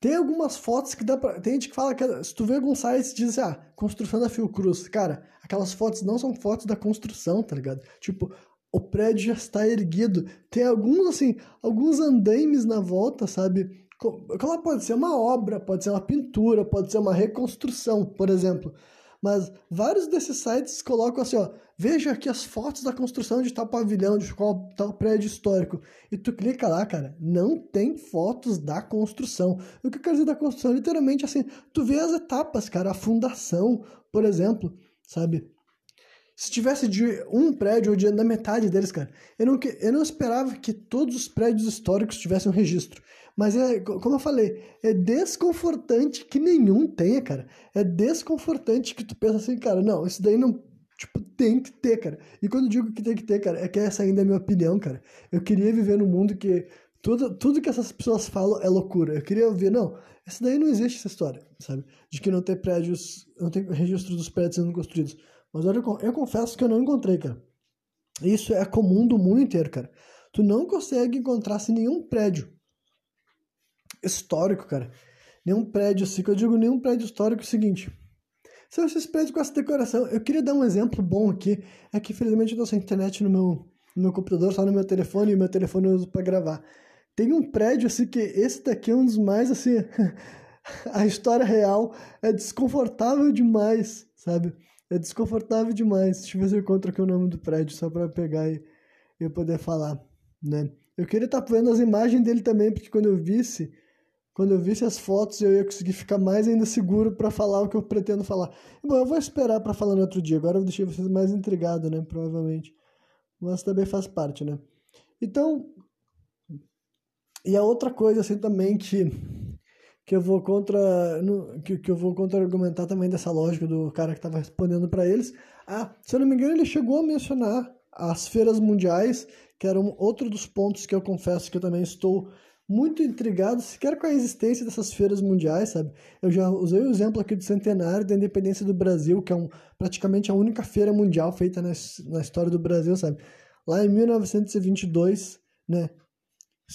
Speaker 1: Tem algumas fotos que dá pra. Tem gente que fala que. Se tu vê alguns sites, diz assim, ah, construção da Fiocruz. Cara, aquelas fotos não são fotos da construção, tá ligado? Tipo, o prédio já está erguido. Tem alguns, assim, alguns andaimes na volta, sabe? Como pode ser uma obra, pode ser uma pintura, pode ser uma reconstrução, por exemplo. Mas vários desses sites colocam assim, ó, veja aqui as fotos da construção de tal pavilhão, de qual tal prédio histórico. E tu clica lá, cara, não tem fotos da construção. O que eu quero dizer da construção? Literalmente assim, tu vê as etapas, cara, a fundação, por exemplo, sabe? Se tivesse de um prédio ou de na metade deles, cara, eu não, eu não esperava que todos os prédios históricos tivessem um registro. Mas é, como eu falei, é desconfortante que nenhum tenha, cara. É desconfortante que tu pensa assim, cara, não, isso daí não. Tipo, tem que ter, cara. E quando digo que tem que ter, cara, é que essa ainda é a minha opinião, cara. Eu queria viver num mundo que tudo, tudo que essas pessoas falam é loucura. Eu queria ouvir, não, essa daí não existe essa história, sabe? De que não tem prédios, não tem registro dos prédios sendo construídos. Mas olha, eu confesso que eu não encontrei, cara. Isso é comum do mundo inteiro, cara. Tu não consegue encontrar se nenhum prédio histórico, cara. Nenhum prédio assim, que eu digo nenhum prédio histórico é o seguinte. São esses prédios com essa decoração. Eu queria dar um exemplo bom aqui. É que infelizmente eu tô sem internet no meu, no meu computador, só no meu telefone, e meu telefone eu uso pra gravar. Tem um prédio assim que esse daqui é um dos mais assim. a história real é desconfortável demais, sabe? É desconfortável demais. Deixa eu ver se eu encontro aqui o nome do prédio, só pra pegar e eu poder falar, né? Eu queria estar tá vendo as imagens dele também, porque quando eu visse quando eu visse as fotos, eu ia conseguir ficar mais ainda seguro para falar o que eu pretendo falar. Bom, eu vou esperar para falar no outro dia. Agora eu deixei vocês mais intrigados, né? Provavelmente. Mas também faz parte, né? Então, e a outra coisa assim também que que eu vou contra que, que eu vou contra argumentar também dessa lógica do cara que estava respondendo para eles. Ah, se eu não me engano, ele chegou a mencionar as feiras mundiais, que era um, outro dos pontos que eu confesso que eu também estou muito intrigado sequer com a existência dessas feiras mundiais, sabe? Eu já usei o exemplo aqui do centenário da independência do Brasil, que é um, praticamente a única feira mundial feita na, na história do Brasil, sabe? Lá em 1922, né?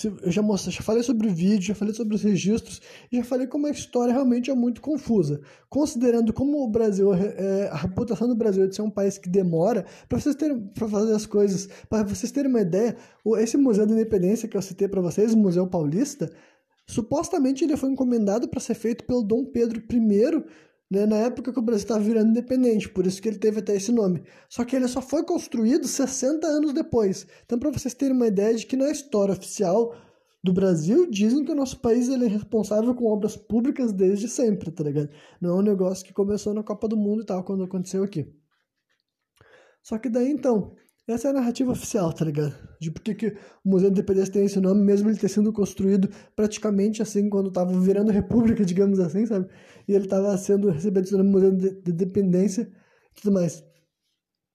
Speaker 1: Eu já, mostrei, já falei sobre o vídeo, já falei sobre os registros, já falei como a história realmente é muito confusa. Considerando como o Brasil, é, a reputação do Brasil de ser um país que demora, para vocês terem para fazer as coisas, para vocês terem uma ideia, esse Museu da Independência que eu citei para vocês, o Museu Paulista, supostamente ele foi encomendado para ser feito pelo Dom Pedro I né, na época que o Brasil estava virando independente, por isso que ele teve até esse nome. Só que ele só foi construído 60 anos depois. Então, para vocês terem uma ideia de que na história oficial do Brasil, dizem que o nosso país ele é responsável com obras públicas desde sempre, tá ligado? Não é um negócio que começou na Copa do Mundo e tal, quando aconteceu aqui. Só que daí, então, essa é a narrativa oficial, tá ligado? De por que o Museu da Independência tem esse nome, mesmo ele ter sido construído praticamente assim, quando estava virando república, digamos assim, sabe? E ele estava sendo recebido nome Museu da Independência e tudo mais.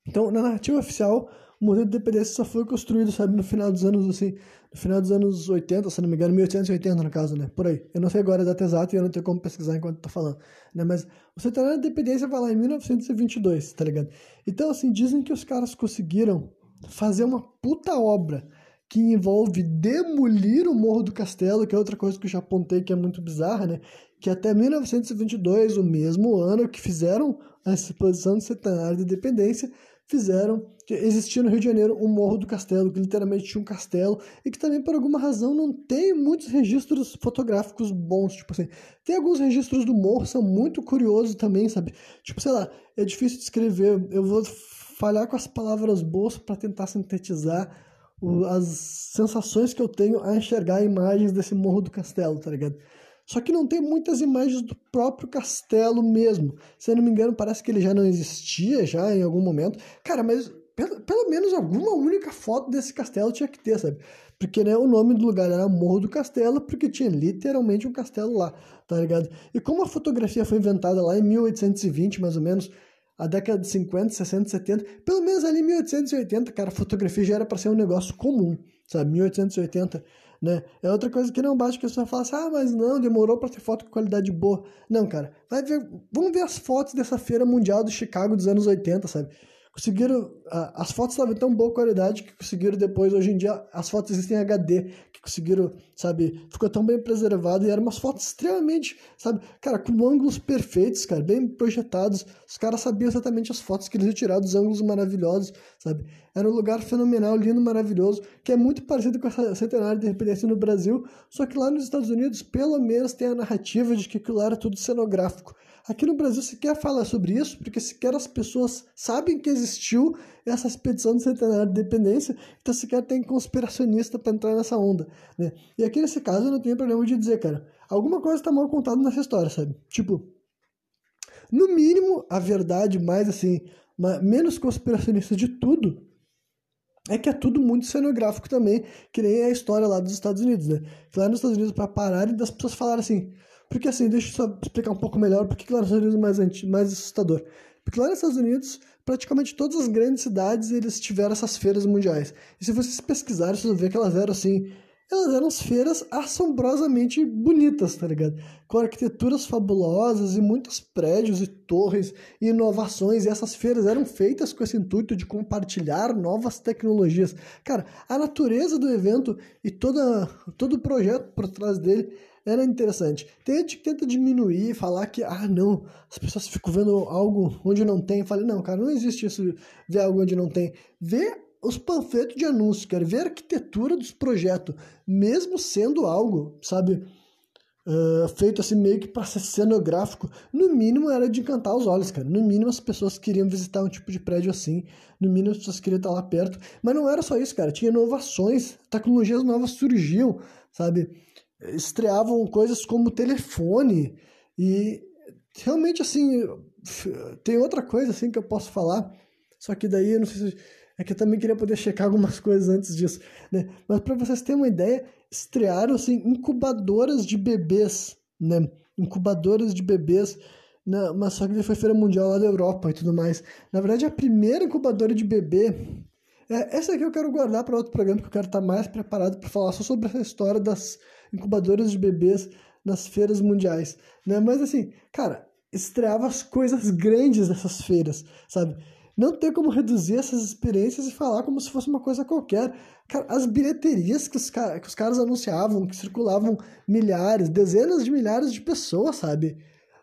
Speaker 1: Então, na narrativa oficial, o Museu da Independência só foi construído, sabe, no final dos anos, assim, no final dos anos 80, se não me engano, 1880 no caso, né? Por aí. Eu não sei agora a data exata e eu não tenho como pesquisar enquanto tô falando, né? Mas o Centenário da Independência vai lá em 1922, tá ligado? Então, assim, dizem que os caras conseguiram fazer uma puta obra que envolve demolir o Morro do Castelo, que é outra coisa que eu já apontei que é muito bizarra, né? Que até 1922, o mesmo ano que fizeram a exposição do Centenário da Independência, fizeram que existia no Rio de Janeiro um Morro do Castelo, que literalmente tinha um castelo, e que também, por alguma razão, não tem muitos registros fotográficos bons. Tipo assim, tem alguns registros do morro, são muito curiosos também, sabe? Tipo, sei lá, é difícil de escrever. Eu vou falhar com as palavras boas para tentar sintetizar o, as sensações que eu tenho a enxergar imagens desse Morro do Castelo, tá ligado? Só que não tem muitas imagens do próprio castelo mesmo. Se eu não me engano, parece que ele já não existia já em algum momento. Cara, mas pelo, pelo menos alguma única foto desse castelo tinha que ter, sabe? Porque né, o nome do lugar era Morro do Castelo, porque tinha literalmente um castelo lá, tá ligado? E como a fotografia foi inventada lá em 1820, mais ou menos, a década de 50, 60, 70, pelo menos ali em 1880, cara, fotografia já era para ser um negócio comum, sabe? 1880 né? É outra coisa que não bate que a pessoa fala assim, ah, mas não, demorou para ter foto com qualidade boa. Não, cara, vai ver, vamos ver as fotos dessa feira mundial do Chicago dos anos 80, sabe? Conseguiram, as fotos estavam tão boa qualidade que conseguiram depois, hoje em dia, as fotos existem em HD, que conseguiram, sabe, ficou tão bem preservado e eram umas fotos extremamente, sabe, cara, com ângulos perfeitos, cara, bem projetados. Os caras sabiam exatamente as fotos que eles iam tirar dos ângulos maravilhosos, sabe? Era um lugar fenomenal, lindo, maravilhoso, que é muito parecido com essa centenária de independência no Brasil, só que lá nos Estados Unidos, pelo menos, tem a narrativa de que aquilo era tudo cenográfico. Aqui no Brasil sequer fala sobre isso, porque sequer as pessoas sabem que existiu essa expedição de centenário de independência, então sequer tem conspiracionista para entrar nessa onda, né? E aqui nesse caso eu não tenho problema de dizer, cara, alguma coisa está mal contada nessa história, sabe? Tipo, no mínimo, a verdade mais assim, menos conspiracionista de tudo, é que é tudo muito cenográfico também, que nem a história lá dos Estados Unidos, né? Que lá nos Estados Unidos, para pararem das pessoas falarem assim, porque assim, deixa eu só explicar um pouco melhor porque que lá nos Estados Unidos é mais, mais assustador. Porque lá nos Estados Unidos, praticamente todas as grandes cidades eles tiveram essas feiras mundiais. E se vocês pesquisarem, vocês vão ver que elas eram assim. Elas eram as feiras assombrosamente bonitas, tá ligado? Com arquiteturas fabulosas e muitos prédios e torres e inovações. E essas feiras eram feitas com esse intuito de compartilhar novas tecnologias. Cara, a natureza do evento e toda, todo o projeto por trás dele era interessante. Que tenta diminuir, falar que, ah, não, as pessoas ficam vendo algo onde não tem. Falei, não, cara, não existe isso, ver algo onde não tem. Vê os panfletos de anúncio, quero ver a arquitetura dos projetos, mesmo sendo algo, sabe, uh, feito assim meio que para ser cenográfico, no mínimo era de encantar os olhos, cara. No mínimo as pessoas queriam visitar um tipo de prédio assim, no mínimo as pessoas queriam estar lá perto. Mas não era só isso, cara, tinha inovações, tecnologias novas surgiam, sabe? Estreavam coisas como telefone e realmente assim tem outra coisa assim que eu posso falar só que daí eu não sei se é que eu também queria poder checar algumas coisas antes disso né? Mas para vocês terem uma ideia estrearam assim incubadoras de bebês né? Incubadoras de bebês na, mas só que foi feira mundial lá da Europa e tudo mais. Na verdade a primeira incubadora de bebê é, essa aqui eu quero guardar para outro programa, que eu quero estar mais preparado para falar só sobre essa história das incubadoras de bebês nas feiras mundiais, né? Mas assim, cara, estreava as coisas grandes dessas feiras, sabe? Não tem como reduzir essas experiências e falar como se fosse uma coisa qualquer. Cara, as bilheterias que os, que os caras anunciavam, que circulavam milhares, dezenas de milhares de pessoas, sabe?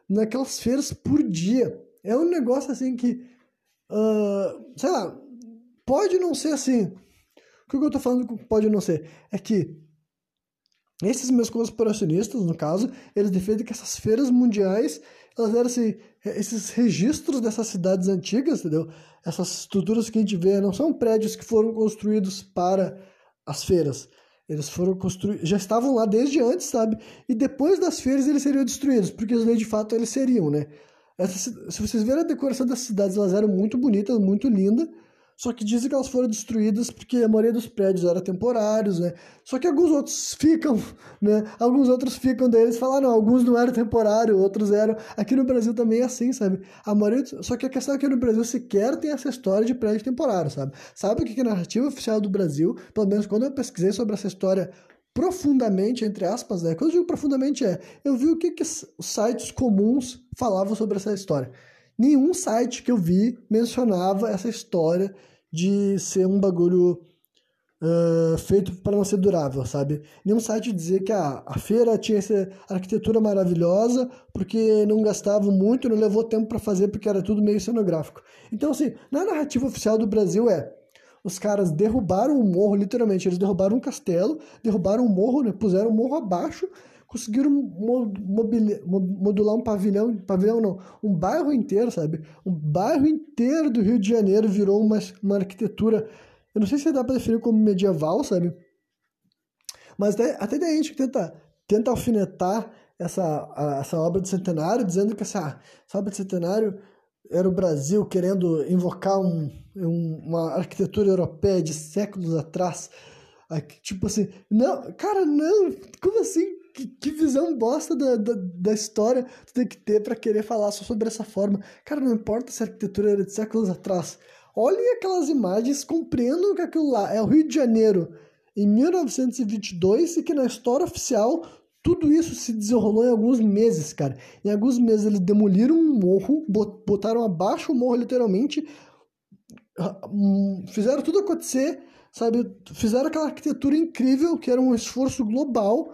Speaker 1: Naquelas feiras por dia. É um negócio assim que, uh, sei lá, Pode não ser assim. O que eu tô falando pode não ser? É que esses meus conspiracionistas, no caso, eles defendem que essas feiras mundiais, elas eram assim, esses registros dessas cidades antigas, entendeu? Essas estruturas que a gente vê não são prédios que foram construídos para as feiras. Eles foram construídos, já estavam lá desde antes, sabe? E depois das feiras eles seriam destruídos, porque de fato eles seriam, né? Essa, se vocês verem a decoração das cidades, elas eram muito bonitas, muito lindas, só que dizem que elas foram destruídas porque a maioria dos prédios era temporários, né? Só que alguns outros ficam, né? Alguns outros ficam deles falam, não, alguns não eram temporários, outros eram. Aqui no Brasil também é assim, sabe? A maioria... Só que a questão é que no Brasil sequer tem essa história de prédio temporário, sabe? Sabe o que é a narrativa oficial do Brasil, pelo menos quando eu pesquisei sobre essa história profundamente, entre aspas, né? Quando eu digo profundamente é, eu vi o que, que os sites comuns falavam sobre essa história. Nenhum site que eu vi mencionava essa história de ser um bagulho uh, feito para não ser durável, sabe? Nenhum site dizia que ah, a feira tinha essa arquitetura maravilhosa porque não gastavam muito, não levou tempo para fazer porque era tudo meio cenográfico. Então, assim, na narrativa oficial do Brasil é os caras derrubaram o morro, literalmente, eles derrubaram um castelo, derrubaram o morro, né, puseram o morro abaixo, conseguiram modular um pavilhão, pavilhão não, um bairro inteiro, sabe? Um bairro inteiro do Rio de Janeiro virou uma, uma arquitetura, eu não sei se dá para definir como medieval, sabe? Mas até, até daí a gente tenta, tenta alfinetar essa, a, essa obra de centenário, dizendo que essa, essa obra de centenário era o Brasil querendo invocar um, um, uma arquitetura europeia de séculos atrás. Tipo assim, não, cara, não, como assim? Que, que visão bosta da, da, da, história tu tem que ter para querer falar só sobre essa forma. Cara, não importa se a arquitetura era de séculos atrás. Olhem aquelas imagens, compreendam que aquilo lá é o Rio de Janeiro em 1922 e que na história oficial tudo isso se desenrolou em alguns meses, cara. Em alguns meses eles demoliram um morro, botaram abaixo o morro literalmente, ah, hum, fizeram tudo acontecer, sabe? Fizeram aquela arquitetura incrível que era um esforço global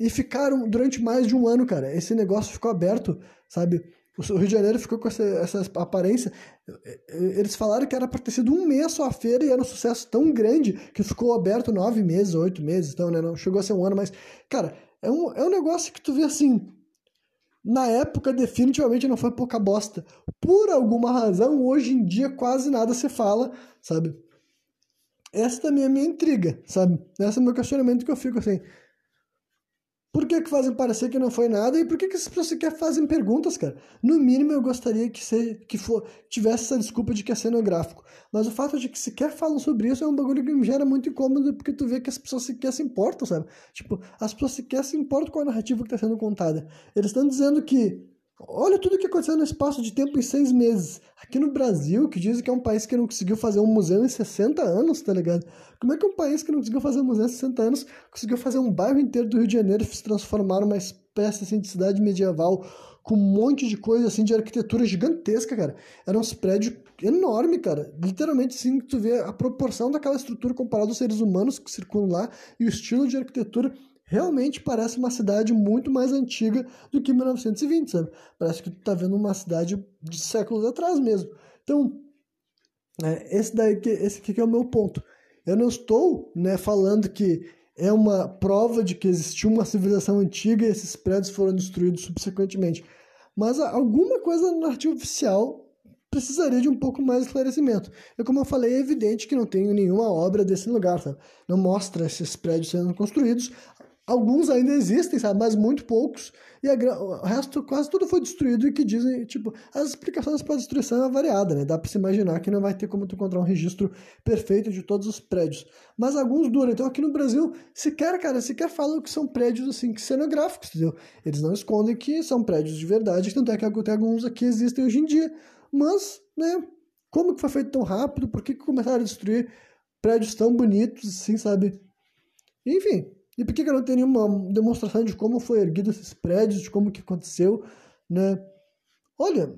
Speaker 1: e ficaram durante mais de um ano, cara. Esse negócio ficou aberto, sabe? O Rio de Janeiro ficou com essa, essa aparência. Eles falaram que era para ter sido um mês só a feira e era um sucesso tão grande que ficou aberto nove meses, oito meses, então, né? Não chegou a ser um ano, mas, cara, é um, é um negócio que tu vê assim. Na época, definitivamente não foi pouca bosta. Por alguma razão, hoje em dia quase nada se fala, sabe? Essa também é a minha intriga, sabe? Esse é o meu questionamento que eu fico assim. Por que, que fazem parecer que não foi nada e por que, que essas pessoas sequer fazem perguntas, cara? No mínimo eu gostaria que, se, que for, tivesse essa desculpa de que é cenográfico. Mas o fato de que sequer falam sobre isso é um bagulho que me gera muito incômodo porque tu vê que as pessoas sequer se importam, sabe? Tipo, as pessoas sequer se importam com a narrativa que está sendo contada. Eles estão dizendo que Olha tudo o que aconteceu no espaço de tempo em seis meses. Aqui no Brasil, que dizem que é um país que não conseguiu fazer um museu em 60 anos, tá ligado? Como é que um país que não conseguiu fazer um museu em 60 anos conseguiu fazer um bairro inteiro do Rio de Janeiro se transformar numa espécie assim, de cidade medieval com um monte de coisa assim de arquitetura gigantesca, cara? Eram uns prédios enormes, cara. Literalmente, assim, tu vê a proporção daquela estrutura comparada aos seres humanos que circulam lá e o estilo de arquitetura realmente parece uma cidade muito mais antiga do que 1920, sabe? Parece que tu tá vendo uma cidade de séculos atrás mesmo. Então, é, esse daí que esse aqui que é o meu ponto. Eu não estou, né, falando que é uma prova de que existiu uma civilização antiga e esses prédios foram destruídos subsequentemente. Mas alguma coisa na narrativa oficial precisaria de um pouco mais de esclarecimento. E como eu falei, é evidente que não tem nenhuma obra desse lugar, sabe? Não mostra esses prédios sendo construídos. Alguns ainda existem, sabe? Mas muito poucos. E a, o resto, quase tudo foi destruído e que dizem, tipo, as explicações para a destruição é variada, né? Dá para se imaginar que não vai ter como tu encontrar um registro perfeito de todos os prédios. Mas alguns duram. Então aqui no Brasil, sequer, cara, sequer falam que são prédios, assim, cenográficos, entendeu? Eles não escondem que são prédios de verdade, tanto é que até alguns aqui existem hoje em dia. Mas, né, como que foi feito tão rápido? Por que, que começaram a destruir prédios tão bonitos, assim, sabe? Enfim, e por que, que não tem nenhuma demonstração de como foi erguido esses prédios, de como que aconteceu, né? Olha,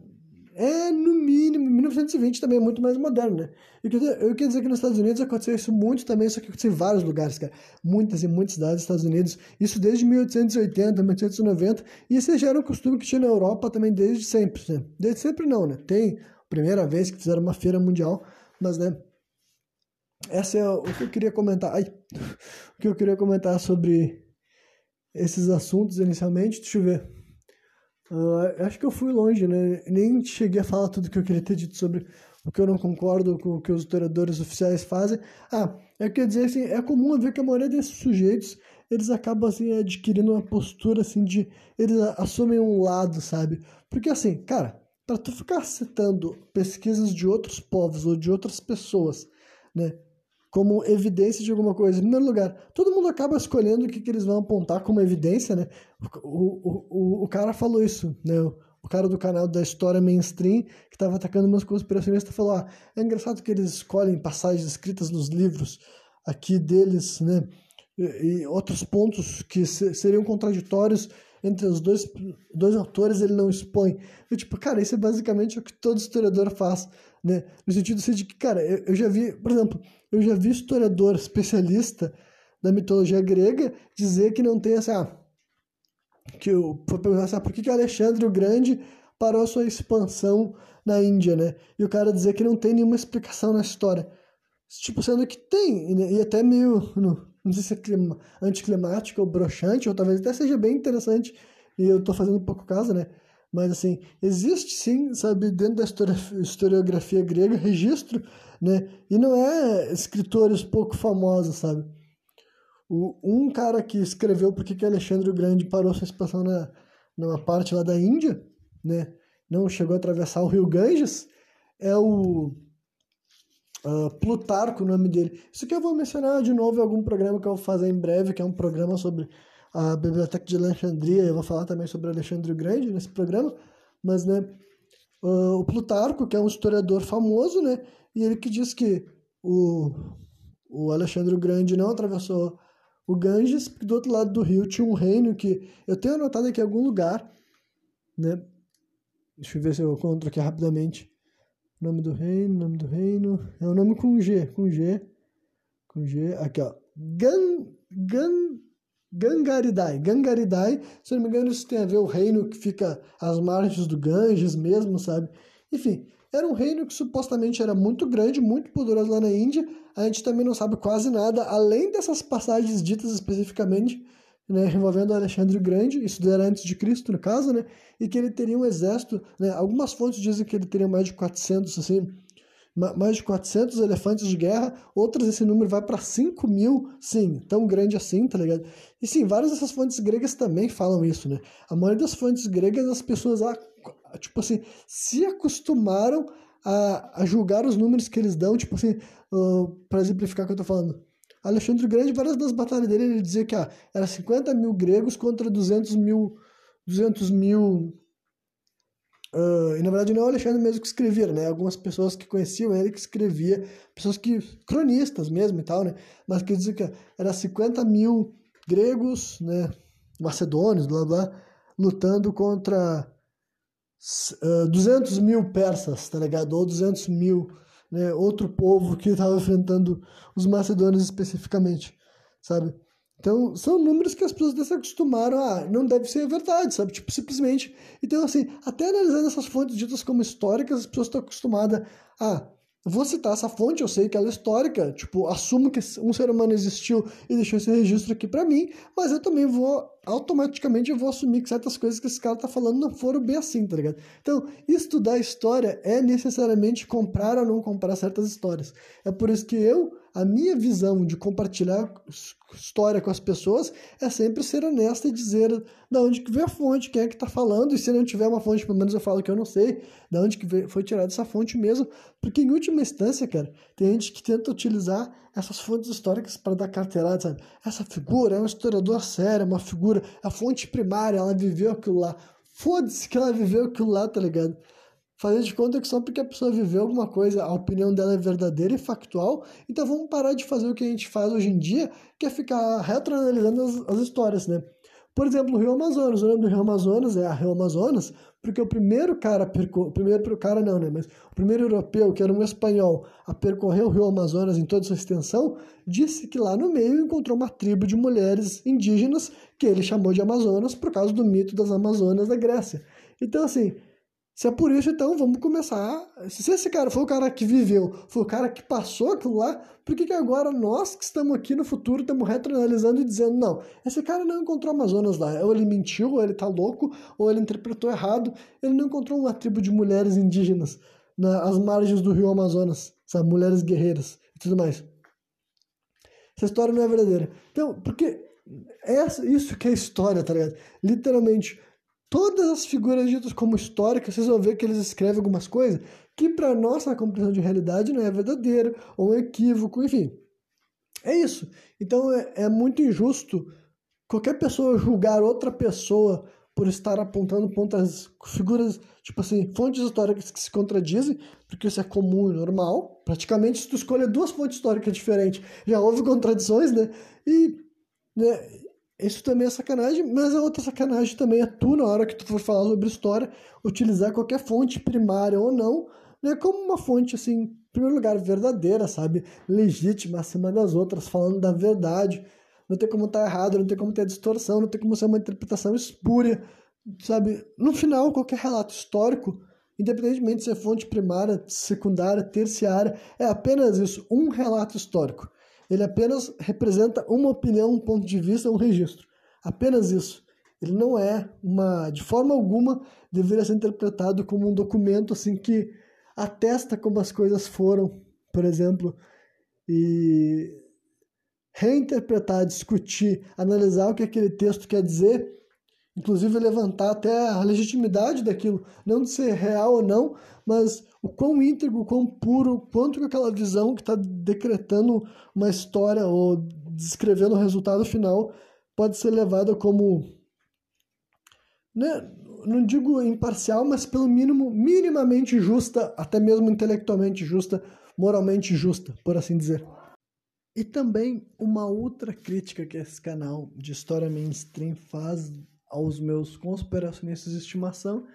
Speaker 1: é no mínimo, 1920 também é muito mais moderno, né? Eu queria, eu queria dizer que nos Estados Unidos aconteceu isso muito também, só que aconteceu em vários lugares, cara. Muitas e muitas cidades dos Estados Unidos, isso desde 1880, 1890, e esse já era um costume que tinha na Europa também desde sempre, né? Desde sempre não, né? Tem a primeira vez que fizeram uma feira mundial, mas, né? Essa é o que eu queria comentar. Ai, o que eu queria comentar sobre esses assuntos inicialmente. Deixa eu ver. Uh, acho que eu fui longe, né? Nem cheguei a falar tudo que eu queria ter dito sobre o que eu não concordo com o que os historiadores oficiais fazem. Ah, eu queria dizer assim, é comum ver que a maioria desses sujeitos eles acabam assim adquirindo uma postura assim de eles assumem um lado, sabe? Porque assim, cara, para tu ficar citando pesquisas de outros povos ou de outras pessoas, né? Como evidência de alguma coisa. Em primeiro lugar, todo mundo acaba escolhendo o que, que eles vão apontar como evidência, né? O, o, o, o cara falou isso, né? O cara do canal da História Mainstream, que estava atacando umas conspiracionistas, falou: ah, é engraçado que eles escolhem passagens escritas nos livros aqui deles, né? E, e outros pontos que se, seriam contraditórios entre os dois, dois autores ele não expõe. Eu, tipo, cara, isso é basicamente o que todo historiador faz, né? No sentido de que, cara, eu, eu já vi, por exemplo, eu já vi historiador especialista da mitologia grega dizer que não tem essa. Que eu vou perguntar assim, ah, por que, que Alexandre o Grande parou a sua expansão na Índia, né? E o cara dizer que não tem nenhuma explicação na história. Tipo, sendo que tem, e até meio. No, não sei se é clima, anticlimática ou broxante, ou talvez até seja bem interessante, e eu estou fazendo pouco caso, né? Mas, assim, existe sim, sabe, dentro da histori historiografia grega, registro, né? E não é escritores pouco famosos, sabe? O, um cara que escreveu por que Alexandre o Grande parou sua expansão na, numa parte lá da Índia, né? Não chegou a atravessar o rio Ganges, é o uh, Plutarco, o nome dele. Isso aqui eu vou mencionar de novo em algum programa que eu vou fazer em breve, que é um programa sobre a Biblioteca de Alexandria. Eu vou falar também sobre Alexandre o Grande nesse programa, mas, né, o Plutarco, que é um historiador famoso, né, e ele que diz que o, o Alexandre o Grande não atravessou o Ganges, porque do outro lado do rio tinha um reino que eu tenho anotado aqui em algum lugar, né? Deixa eu ver se eu encontro aqui rapidamente. Nome do reino, nome do reino. É o um nome com G, com G. Com G. Aqui, ó. Gan, Gan, Gangaridai. Gangaridai, se não me engano, isso tem a ver o reino que fica às margens do Ganges mesmo, sabe? Enfim, era um reino que supostamente era muito grande, muito poderoso lá na Índia. A gente também não sabe quase nada, além dessas passagens ditas especificamente, né, envolvendo Alexandre o Grande, isso era antes de Cristo, no caso, né, e que ele teria um exército, né, algumas fontes dizem que ele teria mais de 400, assim, mais de 400 elefantes de guerra, outras esse número vai para 5 mil, sim, tão grande assim, tá ligado? E sim, várias dessas fontes gregas também falam isso, né? A maioria das fontes gregas, as pessoas, tipo assim, se acostumaram a, a julgar os números que eles dão, tipo assim, uh, para exemplificar o que eu tô falando. Alexandre o Grande, várias das batalhas dele, ele dizia que ah, era 50 mil gregos contra 200 mil, 200 mil Uh, e na verdade não é o Alexandre mesmo que escrevia, né? Algumas pessoas que conheciam ele que escrevia, pessoas que, cronistas mesmo e tal, né? Mas que diziam que era 50 mil gregos, né? Macedônios, blá blá, lutando contra uh, 200 mil persas, tá ligado? Ou 200 mil, né? Outro povo que estava enfrentando os macedônios especificamente, sabe? Então, são números que as pessoas se acostumaram a. Não deve ser verdade, sabe? Tipo, simplesmente. Então, assim, até analisando essas fontes ditas como históricas, as pessoas estão acostumadas a vou citar essa fonte, eu sei que ela é histórica, tipo, assumo que um ser humano existiu e deixou esse registro aqui para mim, mas eu também vou, automaticamente, eu vou assumir que certas coisas que esse cara tá falando não foram bem assim, tá ligado? Então, estudar história é necessariamente comprar ou não comprar certas histórias. É por isso que eu, a minha visão de compartilhar história com as pessoas é sempre ser honesta e dizer da onde que veio a fonte, quem é que está falando, e se não tiver uma fonte, pelo menos eu falo que eu não sei da onde que foi tirada essa fonte mesmo, porque em última instância, cara, tem gente que tenta utilizar essas fontes históricas para dar carteirada, sabe? Essa figura é um historiador sério, é uma figura, a fonte primária, ela viveu aquilo lá. Foda-se que ela viveu aquilo lá, tá ligado? Fazer de conta que só porque a pessoa viveu alguma coisa, a opinião dela é verdadeira e factual, então vamos parar de fazer o que a gente faz hoje em dia, que é ficar retroanalisando as, as histórias, né? Por exemplo, o Rio Amazonas. O nome do Rio Amazonas é a Rio Amazonas, porque o primeiro cara, percor... o primeiro cara não, né? Mas o primeiro europeu, que era um espanhol, a percorrer o Rio Amazonas em toda sua extensão, disse que lá no meio encontrou uma tribo de mulheres indígenas que ele chamou de Amazonas por causa do mito das Amazonas da Grécia. Então, assim, se é por isso, então vamos começar. Se esse cara foi o cara que viveu, foi o cara que passou aquilo lá, por que, que agora nós que estamos aqui no futuro estamos retroanalisando e dizendo, não, esse cara não encontrou Amazonas lá, ou ele mentiu, ou ele tá louco, ou ele interpretou errado, ele não encontrou uma tribo de mulheres indígenas nas margens do rio Amazonas, sabe, mulheres guerreiras e tudo mais. Essa história não é verdadeira. Então, porque isso que é história, tá ligado? Literalmente todas as figuras ditas como históricas, vocês vão ver que eles escrevem algumas coisas que para nossa compreensão de realidade não é verdadeiro, ou um equívoco, enfim. É isso. Então é, é muito injusto qualquer pessoa julgar outra pessoa por estar apontando pontas, figuras, tipo assim, fontes históricas que se contradizem, porque isso é comum e normal. Praticamente, se tu escolher duas fontes históricas diferentes, já houve contradições, né? E né, isso também é sacanagem, mas a outra sacanagem também é tu, na hora que tu for falar sobre história, utilizar qualquer fonte primária ou não, né, como uma fonte, assim, em primeiro lugar, verdadeira, sabe? Legítima acima das outras, falando da verdade. Não tem como estar errado, não tem como ter distorção, não tem como ser uma interpretação espúria, sabe? No final, qualquer relato histórico, independentemente de ser fonte primária, secundária, terciária, é apenas isso, um relato histórico. Ele apenas representa uma opinião, um ponto de vista, um registro. Apenas isso. Ele não é uma, de forma alguma, deveria ser interpretado como um documento assim que atesta como as coisas foram, por exemplo, e reinterpretar, discutir, analisar o que aquele texto quer dizer, inclusive levantar até a legitimidade daquilo, não de ser real ou não, mas o quão íntegro, o quão puro, quanto que aquela visão que está decretando uma história ou descrevendo o resultado final pode ser levada como né, não digo imparcial, mas pelo mínimo minimamente justa, até mesmo intelectualmente justa, moralmente justa, por assim dizer. E também uma outra crítica que esse canal de história mainstream faz aos meus conspiracionistas de estimação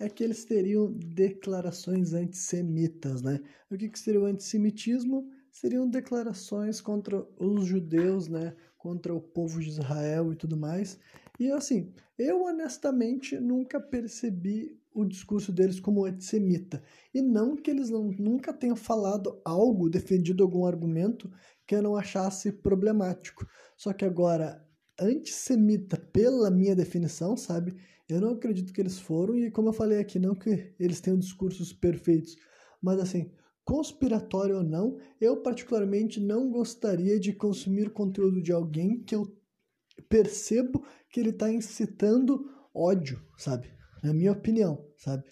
Speaker 1: é que eles teriam declarações antissemitas, né? O que, que seria o antissemitismo? Seriam declarações contra os judeus, né? Contra o povo de Israel e tudo mais. E assim, eu honestamente nunca percebi o discurso deles como antissemita. E não que eles não, nunca tenham falado algo, defendido algum argumento que eu não achasse problemático. Só que agora, antissemita, pela minha definição, sabe? Eu não acredito que eles foram, e como eu falei aqui, não que eles tenham discursos perfeitos, mas assim, conspiratório ou não, eu particularmente não gostaria de consumir conteúdo de alguém que eu percebo que ele está incitando ódio, sabe? Na minha opinião, sabe?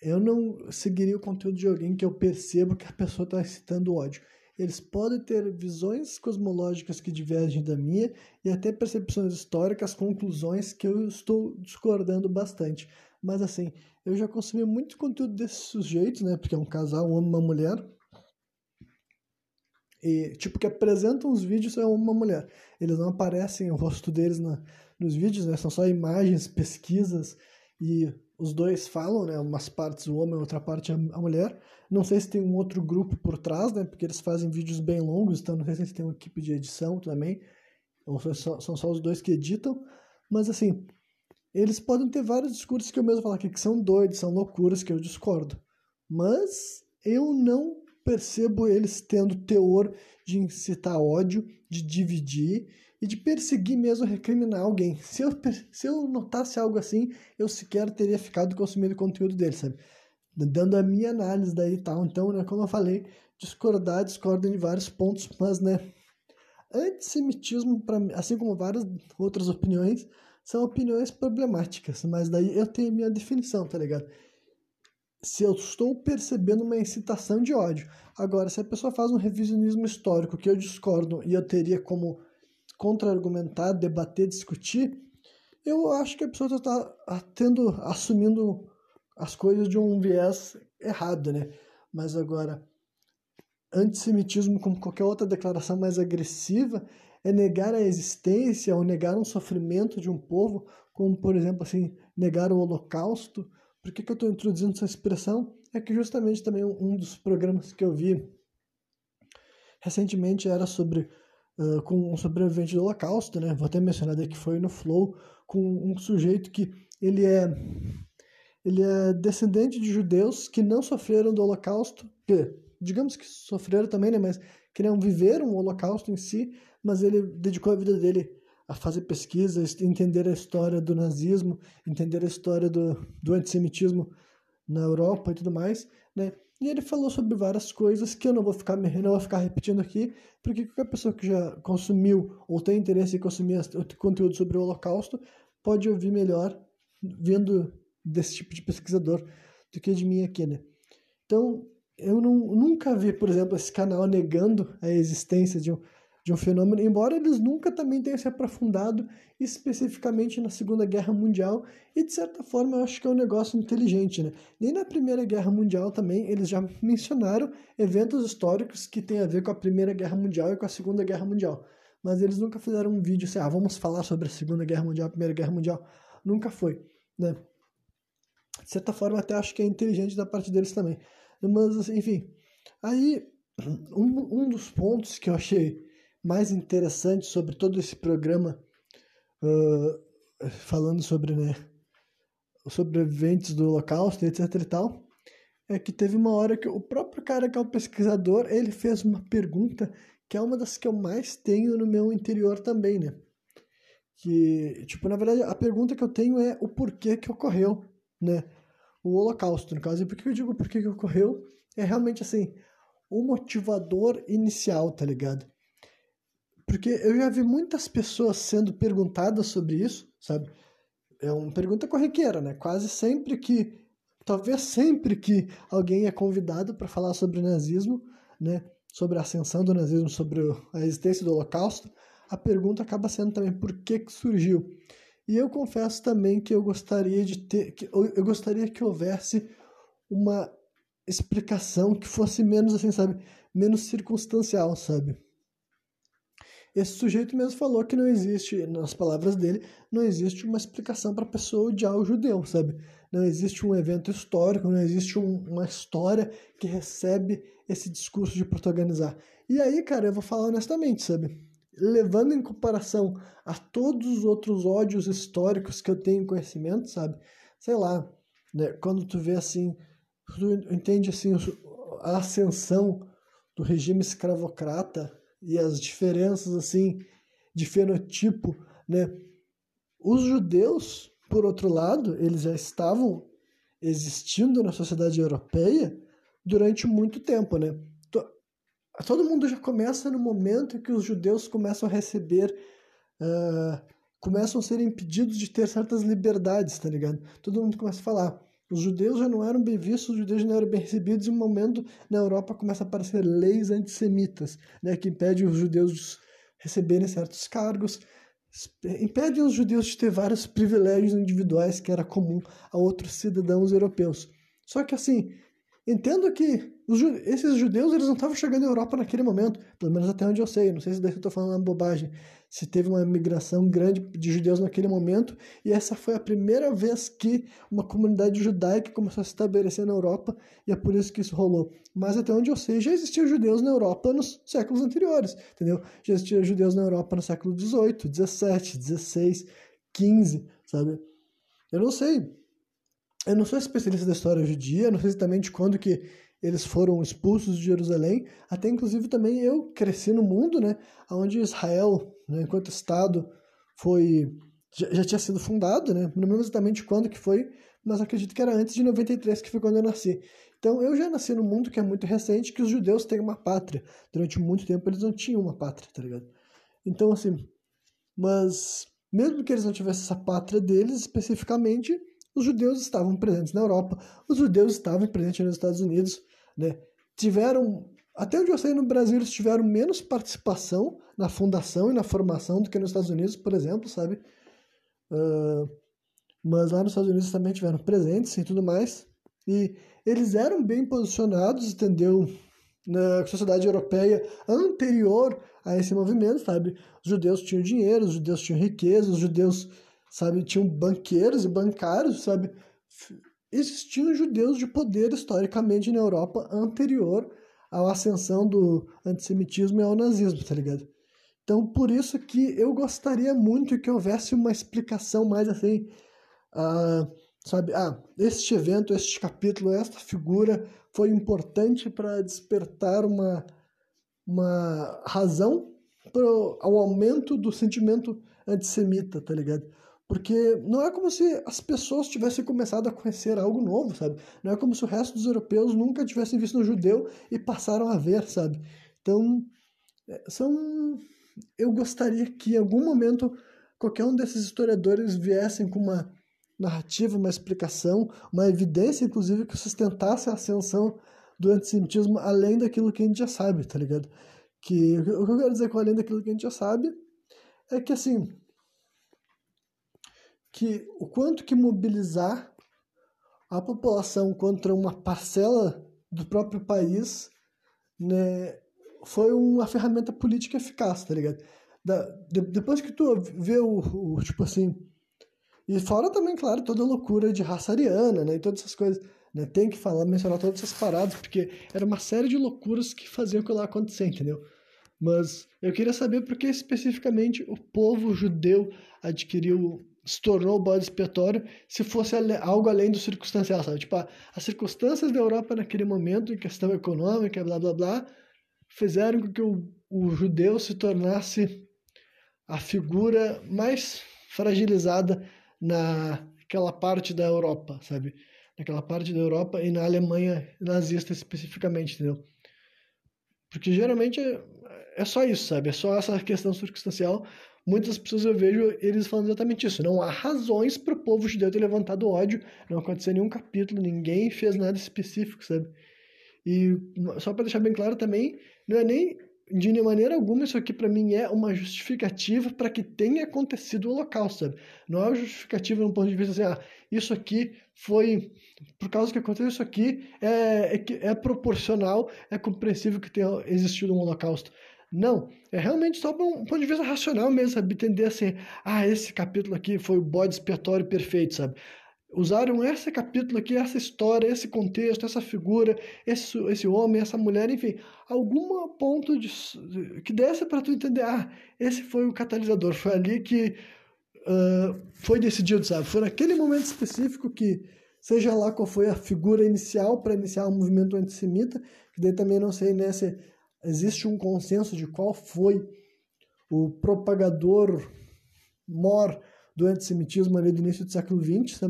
Speaker 1: Eu não seguiria o conteúdo de alguém que eu percebo que a pessoa está incitando ódio. Eles podem ter visões cosmológicas que divergem da minha e até percepções históricas, conclusões que eu estou discordando bastante. Mas assim, eu já consumi muito conteúdo desses sujeitos, né? Porque é um casal, um homem e uma mulher. E, tipo, que apresentam os vídeos é uma mulher. Eles não aparecem o rosto deles na, nos vídeos, né? São só imagens, pesquisas e os dois falam, né? Umas partes o homem, outra parte a mulher. Não sei se tem um outro grupo por trás, né? Porque eles fazem vídeos bem longos, então não sei se tem uma equipe de edição também. Ou só, são só os dois que editam. Mas assim, eles podem ter vários discursos que eu mesmo falo aqui que são doidos, são loucuras, que eu discordo. Mas eu não percebo eles tendo teor de incitar ódio, de dividir e de perseguir mesmo, recriminar alguém. Se eu, se eu notasse algo assim, eu sequer teria ficado consumindo o conteúdo dele, sabe? Dando a minha análise daí e tal. Então, né, como eu falei, discordar, discordo em vários pontos, mas, né, antissemitismo, pra, assim como várias outras opiniões, são opiniões problemáticas, mas daí eu tenho a minha definição, tá ligado? Se eu estou percebendo uma incitação de ódio. Agora, se a pessoa faz um revisionismo histórico que eu discordo e eu teria como contra-argumentar, debater, discutir, eu acho que a pessoa está tendo, assumindo as coisas de um viés errado, né? Mas agora, antissemitismo, como qualquer outra declaração mais agressiva, é negar a existência ou negar um sofrimento de um povo, como, por exemplo, assim, negar o holocausto. Por que, que eu estou introduzindo essa expressão? É que justamente também um dos programas que eu vi recentemente era sobre com um sobrevivente do Holocausto, né? Vou até mencionar que foi no Flow com um sujeito que ele é ele é descendente de judeus que não sofreram do Holocausto, que digamos que sofreram também, né? Mas que não viveram o Holocausto em si, mas ele dedicou a vida dele a fazer pesquisa, entender a história do nazismo, entender a história do, do antissemitismo na Europa e tudo mais, né? E ele falou sobre várias coisas que eu não vou ficar não vou ficar repetindo aqui, porque qualquer pessoa que já consumiu ou tem interesse em consumir conteúdo sobre o Holocausto pode ouvir melhor vindo desse tipo de pesquisador do que de mim aqui, né? Então, eu não, nunca vi, por exemplo, esse canal negando a existência de um, de um fenômeno, embora eles nunca também tenham se aprofundado especificamente na Segunda Guerra Mundial, e de certa forma eu acho que é um negócio inteligente, né? Nem na Primeira Guerra Mundial também eles já mencionaram eventos históricos que têm a ver com a Primeira Guerra Mundial e com a Segunda Guerra Mundial, mas eles nunca fizeram um vídeo assim, ah, vamos falar sobre a Segunda Guerra Mundial, a Primeira Guerra Mundial, nunca foi, né? De certa forma até acho que é inteligente da parte deles também, mas enfim, aí um, um dos pontos que eu achei mais interessante sobre todo esse programa, uh, falando sobre né, os sobreviventes do Holocausto, etc e tal, é que teve uma hora que o próprio cara que é o pesquisador, ele fez uma pergunta que é uma das que eu mais tenho no meu interior também, né? Que, tipo, na verdade, a pergunta que eu tenho é o porquê que ocorreu, né? O Holocausto, no caso. E por que eu digo porquê que ocorreu? É realmente, assim, o motivador inicial, tá ligado? Porque eu já vi muitas pessoas sendo perguntadas sobre isso, sabe? É uma pergunta corriqueira, né? Quase sempre que, talvez sempre que alguém é convidado para falar sobre nazismo, né? Sobre a ascensão do nazismo, sobre a existência do Holocausto, a pergunta acaba sendo também por que, que surgiu. E eu confesso também que eu gostaria de ter, que eu gostaria que houvesse uma explicação que fosse menos assim, sabe, menos circunstancial, sabe? Esse sujeito mesmo falou que não existe, nas palavras dele, não existe uma explicação para a pessoa odiar o judeu, sabe? Não existe um evento histórico, não existe um, uma história que recebe esse discurso de protagonizar. E aí, cara, eu vou falar honestamente, sabe? levando em comparação a todos os outros ódios históricos que eu tenho conhecimento, sabe? Sei lá, né? quando tu vê assim, tu entende assim a ascensão do regime escravocrata e as diferenças assim de fenotipo, né? Os judeus, por outro lado, eles já estavam existindo na sociedade europeia durante muito tempo, né? todo mundo já começa no momento em que os judeus começam a receber, uh, começam a ser impedidos de ter certas liberdades, tá ligado? Todo mundo começa a falar. Os judeus já não eram bem vistos, os judeus já não eram bem recebidos, e um momento na Europa começa a aparecer leis antissemitas, né, que impedem os judeus de receberem certos cargos, impedem os judeus de ter vários privilégios individuais que era comum a outros cidadãos europeus. Só que assim, entendo que os, esses judeus eles não estavam chegando à Europa naquele momento, pelo menos até onde eu sei. Não sei se daí eu estou falando uma bobagem. Se teve uma migração grande de judeus naquele momento, e essa foi a primeira vez que uma comunidade judaica começou a se estabelecer na Europa, e é por isso que isso rolou. Mas até onde eu sei, já existiam judeus na Europa nos séculos anteriores, entendeu? Já existiam judeus na Europa no século XVIII, XVII, XVI, XV, sabe? Eu não sei. Eu não sou especialista da história judia, não sei exatamente quando que eles foram expulsos de Jerusalém, até inclusive também eu cresci no mundo, né, onde Israel, né, enquanto Estado, foi já, já, tinha sido fundado, né, não lembro exatamente quando que foi, mas acredito que era antes de 93, que foi quando eu nasci. Então eu já nasci num mundo que é muito recente, que os judeus têm uma pátria. Durante muito tempo eles não tinham uma pátria, tá ligado? Então assim, mas mesmo que eles não tivessem essa pátria deles especificamente, os judeus estavam presentes na Europa, os judeus estavam presentes nos Estados Unidos, né? Tiveram, até onde eu sei, no Brasil eles tiveram menos participação na fundação e na formação do que nos Estados Unidos, por exemplo, sabe? Uh, mas lá nos Estados Unidos também tiveram presentes e tudo mais. E eles eram bem posicionados, entendeu? Na sociedade europeia anterior a esse movimento, sabe? Os judeus tinham dinheiro, os judeus tinham riqueza, os judeus, sabe, tinham banqueiros e bancários, sabe? existiam judeus de poder historicamente na Europa anterior à ascensão do antissemitismo e ao nazismo, tá ligado? Então, por isso que eu gostaria muito que houvesse uma explicação mais assim, uh, sabe? Ah, este evento, este capítulo, esta figura foi importante para despertar uma, uma razão para o aumento do sentimento antissemita, tá ligado? Porque não é como se as pessoas tivessem começado a conhecer algo novo, sabe? Não é como se o resto dos europeus nunca tivessem visto um judeu e passaram a ver, sabe? Então, é, são. Eu gostaria que em algum momento qualquer um desses historiadores viessem com uma narrativa, uma explicação, uma evidência, inclusive, que sustentasse a ascensão do antissemitismo além daquilo que a gente já sabe, tá ligado? Que o que eu quero dizer com além daquilo que a gente já sabe é que, assim, que o quanto que mobilizar a população contra uma parcela do próprio país né, foi uma ferramenta política eficaz, tá ligado? Da, de, depois que tu vê o, o, tipo assim e fora também, claro, toda a loucura de raça ariana, né, e todas essas coisas, né, tem que falar, mencionar todas essas paradas, porque era uma série de loucuras que faziam aquilo lá acontecer, entendeu? Mas eu queria saber por que especificamente o povo judeu adquiriu se tornou bode expiatório se fosse algo além do circunstancial, sabe? Tipo, as circunstâncias da Europa naquele momento, em questão econômica, blá blá blá, fizeram com que o, o judeu se tornasse a figura mais fragilizada naquela parte da Europa, sabe? Naquela parte da Europa e na Alemanha nazista especificamente, entendeu? Porque geralmente é, é só isso, sabe? É só essa questão circunstancial. Muitas pessoas eu vejo eles falando exatamente isso. Não há razões para o povo judeu ter levantado ódio. Não aconteceu nenhum capítulo, ninguém fez nada específico, sabe? E só para deixar bem claro também, não é nem de maneira alguma isso aqui para mim é uma justificativa para que tenha acontecido o holocausto, sabe? Não é uma justificativa no ponto de vista assim, ah, isso aqui foi por causa que aconteceu isso aqui é, é, é proporcional, é compreensível que tenha existido um holocausto. Não, é realmente só um ponto de vista racional mesmo, sabe? Entender assim, ah, esse capítulo aqui foi o bode expiatório perfeito, sabe? usaram esse capítulo aqui, essa história, esse contexto, essa figura, esse, esse homem, essa mulher, enfim, algum ponto de, que desse para tu entender, ah, esse foi o catalisador, foi ali que uh, foi decidido, sabe? Foi naquele momento específico que, seja lá qual foi a figura inicial para iniciar o movimento antissemita, que daí também não sei né, se existe um consenso de qual foi o propagador mor do antissemitismo ali do início do século XX,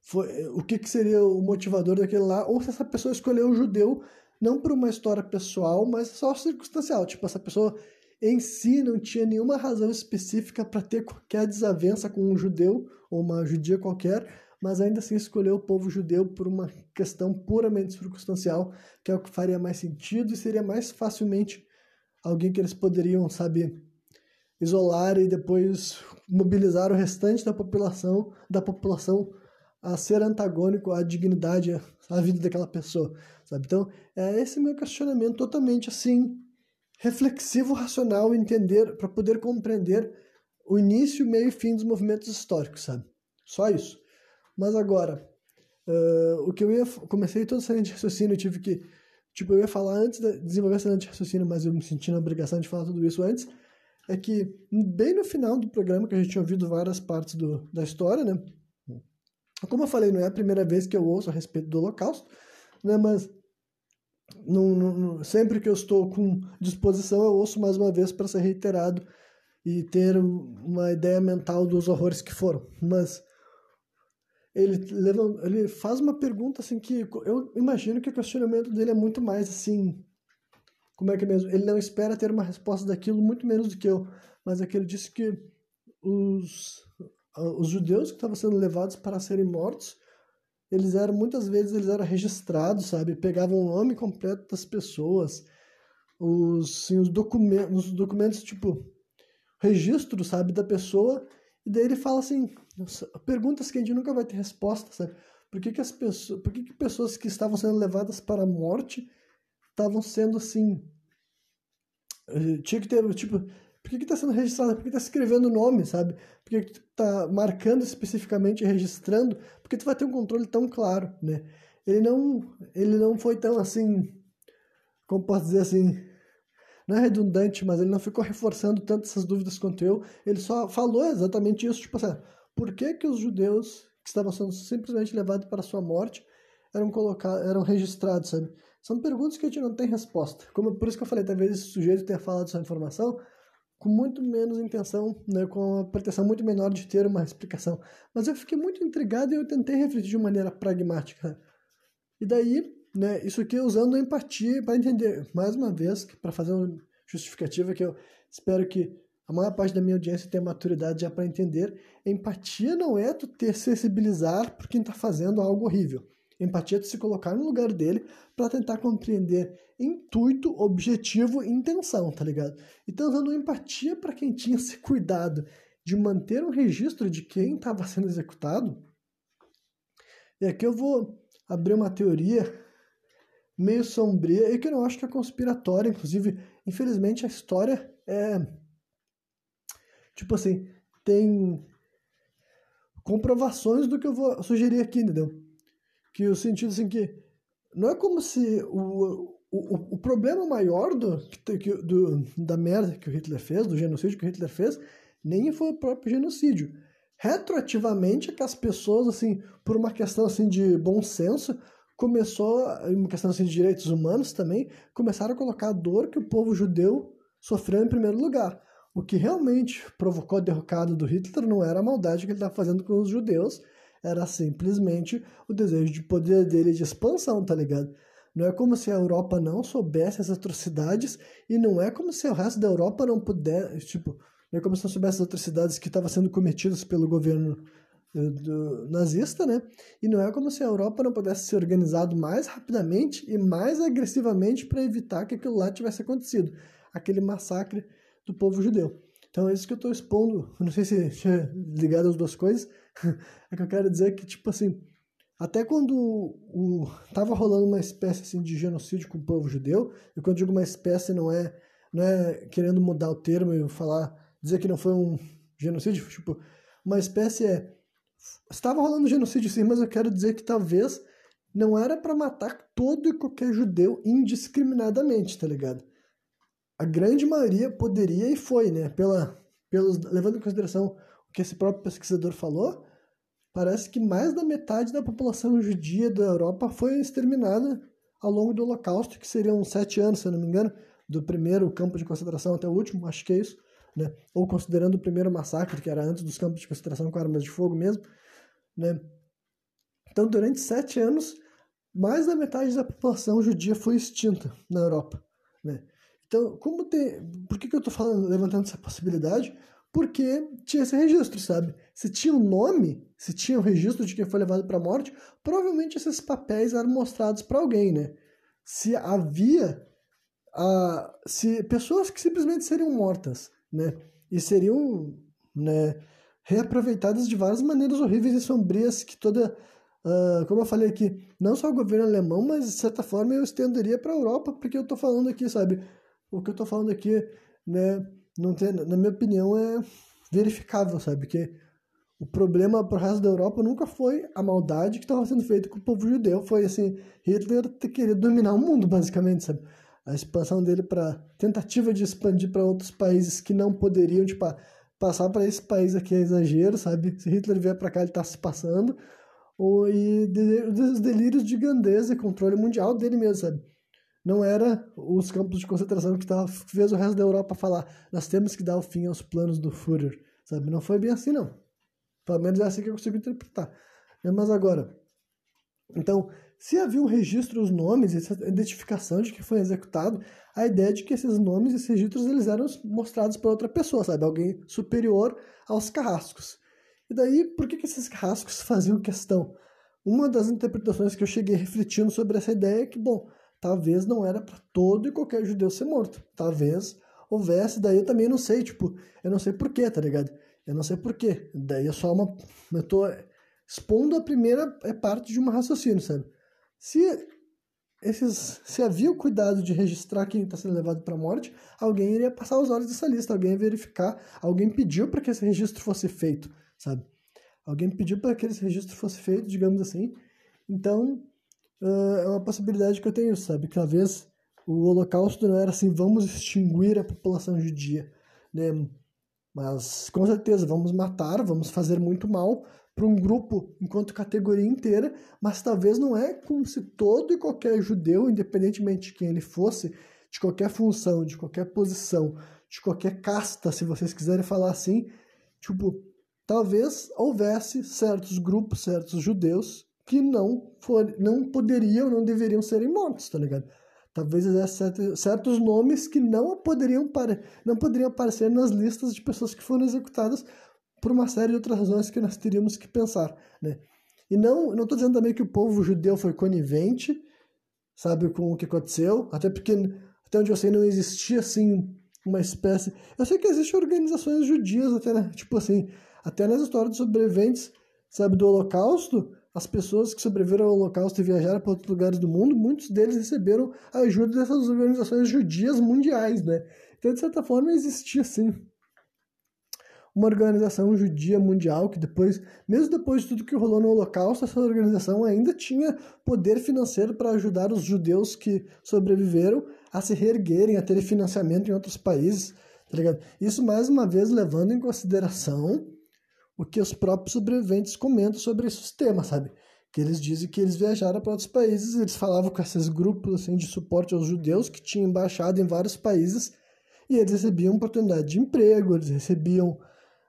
Speaker 1: foi, o que, que seria o motivador daquele lá, ou se essa pessoa escolheu o judeu não por uma história pessoal, mas só circunstancial. Tipo, essa pessoa em si não tinha nenhuma razão específica para ter qualquer desavença com um judeu ou uma judia qualquer, mas ainda assim escolheu o povo judeu por uma questão puramente circunstancial, que é o que faria mais sentido e seria mais facilmente alguém que eles poderiam, sabe, isolar e depois mobilizar o restante da população, da população a ser antagônico à dignidade, à vida daquela pessoa, sabe? Então, é esse meu questionamento totalmente assim reflexivo, racional, entender para poder compreender o início, meio e fim dos movimentos históricos, sabe? Só isso. Mas agora, uh, o que eu ia comecei todo essa linha de raciocínio, eu tive que tipo, eu ia falar antes de desenvolver essa linha de raciocínio, mas eu me senti na obrigação de falar tudo isso antes, é que bem no final do programa que a gente tinha ouvido várias partes do, da história, né? Como eu falei, não é a primeira vez que eu ouço a respeito do Holocausto, né, mas sempre que eu estou com disposição, eu ouço mais uma vez para ser reiterado e ter uma ideia mental dos horrores que foram. Mas ele, levanta, ele faz uma pergunta assim que eu imagino que o questionamento dele é muito mais assim. Como é que é mesmo? Ele não espera ter uma resposta daquilo, muito menos do que eu. Mas é que ele disse que os os judeus que estavam sendo levados para serem mortos, eles eram muitas vezes eles eram registrados, sabe? Pegavam o nome completo das pessoas, os, sim, os, documentos, os documentos tipo registro, sabe, da pessoa. E daí ele fala assim, perguntas que a gente nunca vai ter resposta, sabe? Por que, que as pessoas, por que, que pessoas que estavam sendo levadas para a morte estavam sendo assim eh, tinha que ter tipo por que está sendo registrado? Por que está escrevendo o nome, sabe? Por que tu está marcando especificamente, registrando? Porque tu vai ter um controle tão claro, né? Ele não, ele não foi tão assim, como posso dizer assim, não é redundante, mas ele não ficou reforçando tanto essas dúvidas quanto eu. Ele só falou exatamente isso, tipo assim, por que que os judeus que estavam sendo simplesmente levados para a sua morte eram colocados, eram registrados, sabe? São perguntas que a gente não tem resposta. Como por isso que eu falei, talvez esse sujeito tenha falado essa informação, com muito menos intenção, né, com a pretensão muito menor de ter uma explicação. Mas eu fiquei muito intrigado e eu tentei refletir de maneira pragmática. E daí, né, isso aqui usando empatia para entender, mais uma vez, para fazer uma justificativa que eu espero que a maior parte da minha audiência tenha maturidade já para entender, empatia não é tu ter sensibilizar por quem está fazendo algo horrível. Empatia é tu se colocar no lugar dele para tentar compreender intuito, objetivo e intenção, tá ligado? Então, usando empatia para quem tinha se cuidado de manter um registro de quem estava sendo executado. E aqui eu vou abrir uma teoria meio sombria e que eu não acho que é conspiratória, inclusive, infelizmente a história é tipo assim, tem comprovações do que eu vou sugerir aqui, entendeu? Que o sentido assim que não é como se o, o, o problema maior do, do, da merda que o Hitler fez, do genocídio que o Hitler fez, nem foi o próprio genocídio. Retroativamente é que as pessoas, assim, por uma questão assim de bom senso, começou, em questão assim, de direitos humanos também, começaram a colocar a dor que o povo judeu sofreu em primeiro lugar. O que realmente provocou a derrocada do Hitler não era a maldade que ele estava fazendo com os judeus, era simplesmente o desejo de poder dele de expansão, tá ligado? Não é como se a Europa não soubesse as atrocidades e não é como se o resto da Europa não pudesse, tipo, não é como se não soubesse as atrocidades que estavam sendo cometidas pelo governo do, nazista, né? E não é como se a Europa não pudesse ser organizado mais rapidamente e mais agressivamente para evitar que aquilo lá tivesse acontecido, aquele massacre do povo judeu. Então é isso que eu estou expondo. Não sei se é ligado as duas coisas. é que eu quero dizer que tipo assim, até quando o, tava rolando uma espécie assim, de genocídio com o povo judeu, e quando digo uma espécie não é, não é querendo mudar o termo e falar, dizer que não foi um genocídio, tipo, uma espécie é estava rolando genocídio sim, mas eu quero dizer que talvez não era para matar todo e qualquer judeu indiscriminadamente, tá ligado? A grande maioria poderia e foi, né? Pela, pelos, levando em consideração o que esse próprio pesquisador falou, parece que mais da metade da população judia da Europa foi exterminada ao longo do Holocausto, que seriam sete anos, se eu não me engano, do primeiro campo de concentração até o último, acho que é isso, né? Ou considerando o primeiro massacre, que era antes dos campos de concentração com armas de fogo mesmo, né? Então, durante sete anos, mais da metade da população judia foi extinta na Europa, né? Então, como tem, por que, que eu estou falando, levantando essa possibilidade? Porque tinha esse registro, sabe? Se tinha um nome, se tinha o um registro de quem foi levado para a morte, provavelmente esses papéis eram mostrados para alguém, né? Se havia a, se pessoas que simplesmente seriam mortas, né? E seriam, né, reaproveitadas de várias maneiras horríveis e sombrias que toda Uh, como eu falei aqui, não só o governo alemão, mas de certa forma eu estenderia para a Europa, porque eu estou falando aqui, sabe? O que eu estou falando aqui, né? Não tem, na minha opinião, é verificável, sabe? Que o problema para o resto da Europa nunca foi a maldade que estava sendo feita com o povo judeu, foi assim, Hitler ter querido dominar o mundo, basicamente, sabe? A expansão dele para tentativa de expandir para outros países que não poderiam, tipo, passar para esse país aqui é exagero, sabe? Se Hitler vier para cá, ele está se passando. Ou, e os delírios de grandeza e controle mundial dele mesmo, sabe? Não era os campos de concentração que tava, fez o resto da Europa falar nós temos que dar o fim aos planos do Führer, sabe? Não foi bem assim, não. Pelo menos é assim que eu consigo interpretar. Mas agora, então, se havia um registro dos nomes, essa identificação de que foi executado, a ideia de que esses nomes e esses registros eles eram mostrados para outra pessoa, sabe? Alguém superior aos carrascos. E daí, por que, que esses carrascos faziam questão? Uma das interpretações que eu cheguei refletindo sobre essa ideia é que, bom, talvez não era para todo e qualquer judeu ser morto. Talvez houvesse, daí eu também não sei, tipo, eu não sei porquê, tá ligado? Eu não sei porquê. Daí é só uma. Eu tô expondo a primeira é parte de um raciocínio, sabe? Se esses, se havia o cuidado de registrar quem está sendo levado para a morte, alguém iria passar os olhos dessa lista, alguém ia verificar, alguém pediu para que esse registro fosse feito, sabe? Alguém pediu para que esse registro fosse feito, digamos assim. Então, uh, é uma possibilidade que eu tenho, sabe? Que talvez o Holocausto não era assim, vamos extinguir a população judia, né? Mas com certeza vamos matar, vamos fazer muito mal para um grupo enquanto categoria inteira, mas talvez não é como se todo e qualquer judeu, independentemente de quem ele fosse, de qualquer função, de qualquer posição, de qualquer casta, se vocês quiserem falar assim, tipo, talvez houvesse certos grupos, certos judeus que não for, não poderiam, não deveriam serem mortos, tá ligado? Talvez existem certos nomes que não poderiam, não poderiam aparecer nas listas de pessoas que foram executadas por uma série de outras razões que nós teríamos que pensar, né? E não estou dizendo também que o povo judeu foi conivente, sabe, com o que aconteceu, até porque, até onde eu sei, não existia, assim, uma espécie... Eu sei que existem organizações judias, até, né? tipo assim, até nas histórias dos sobreviventes, sabe, do Holocausto, as pessoas que sobreviveram ao Holocausto e viajaram para outros lugares do mundo, muitos deles receberam a ajuda dessas organizações judias mundiais, né? Então, de certa forma, existia, sim, uma organização judia mundial que depois, mesmo depois de tudo que rolou no Holocausto, essa organização ainda tinha poder financeiro para ajudar os judeus que sobreviveram a se reerguerem, a terem financiamento em outros países, tá ligado? Isso, mais uma vez, levando em consideração o que os próprios sobreviventes comentam sobre esse sistema, sabe? que eles dizem que eles viajaram para outros países, eles falavam com esses grupos assim de suporte aos judeus que tinham embaixado em vários países e eles recebiam oportunidade de emprego, eles recebiam,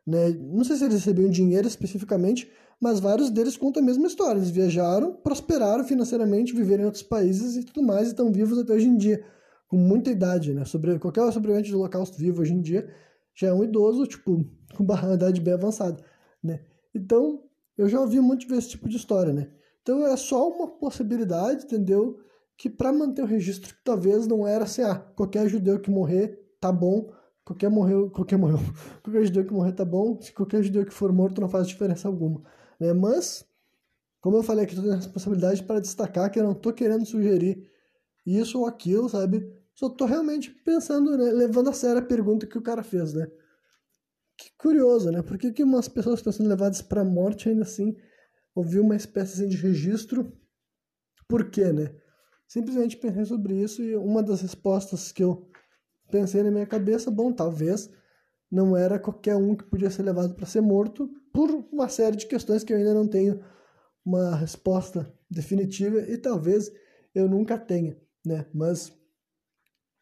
Speaker 1: né, não sei se eles recebiam dinheiro especificamente, mas vários deles contam a mesma história. Eles viajaram, prosperaram financeiramente, viveram em outros países e tudo mais, e estão vivos até hoje em dia, com muita idade, né? Sobre, qualquer sobrevivente do Holocausto vivo hoje em dia já é um idoso, tipo, com uma idade bem avançada, né? Então, eu já ouvi muito esse tipo de história, né? Então é só uma possibilidade, entendeu? Que para manter o registro, talvez não era assim, ah, qualquer judeu que morrer tá bom, qualquer morreu, qualquer morreu, qualquer judeu que morrer tá bom, se qualquer judeu que for morto não faz diferença alguma, né? Mas, como eu falei aqui, toda a responsabilidade para destacar que eu não tô querendo sugerir isso ou aquilo, sabe? Só tô realmente pensando, né? levando a sério a pergunta que o cara fez, né? Que curioso, né? Por que, que umas pessoas estão sendo levadas para a morte ainda assim ouviu uma espécie assim, de registro? Por quê, né? Simplesmente pensei sobre isso e uma das respostas que eu pensei na minha cabeça, bom, talvez não era qualquer um que podia ser levado para ser morto por uma série de questões que eu ainda não tenho uma resposta definitiva e talvez eu nunca tenha, né? Mas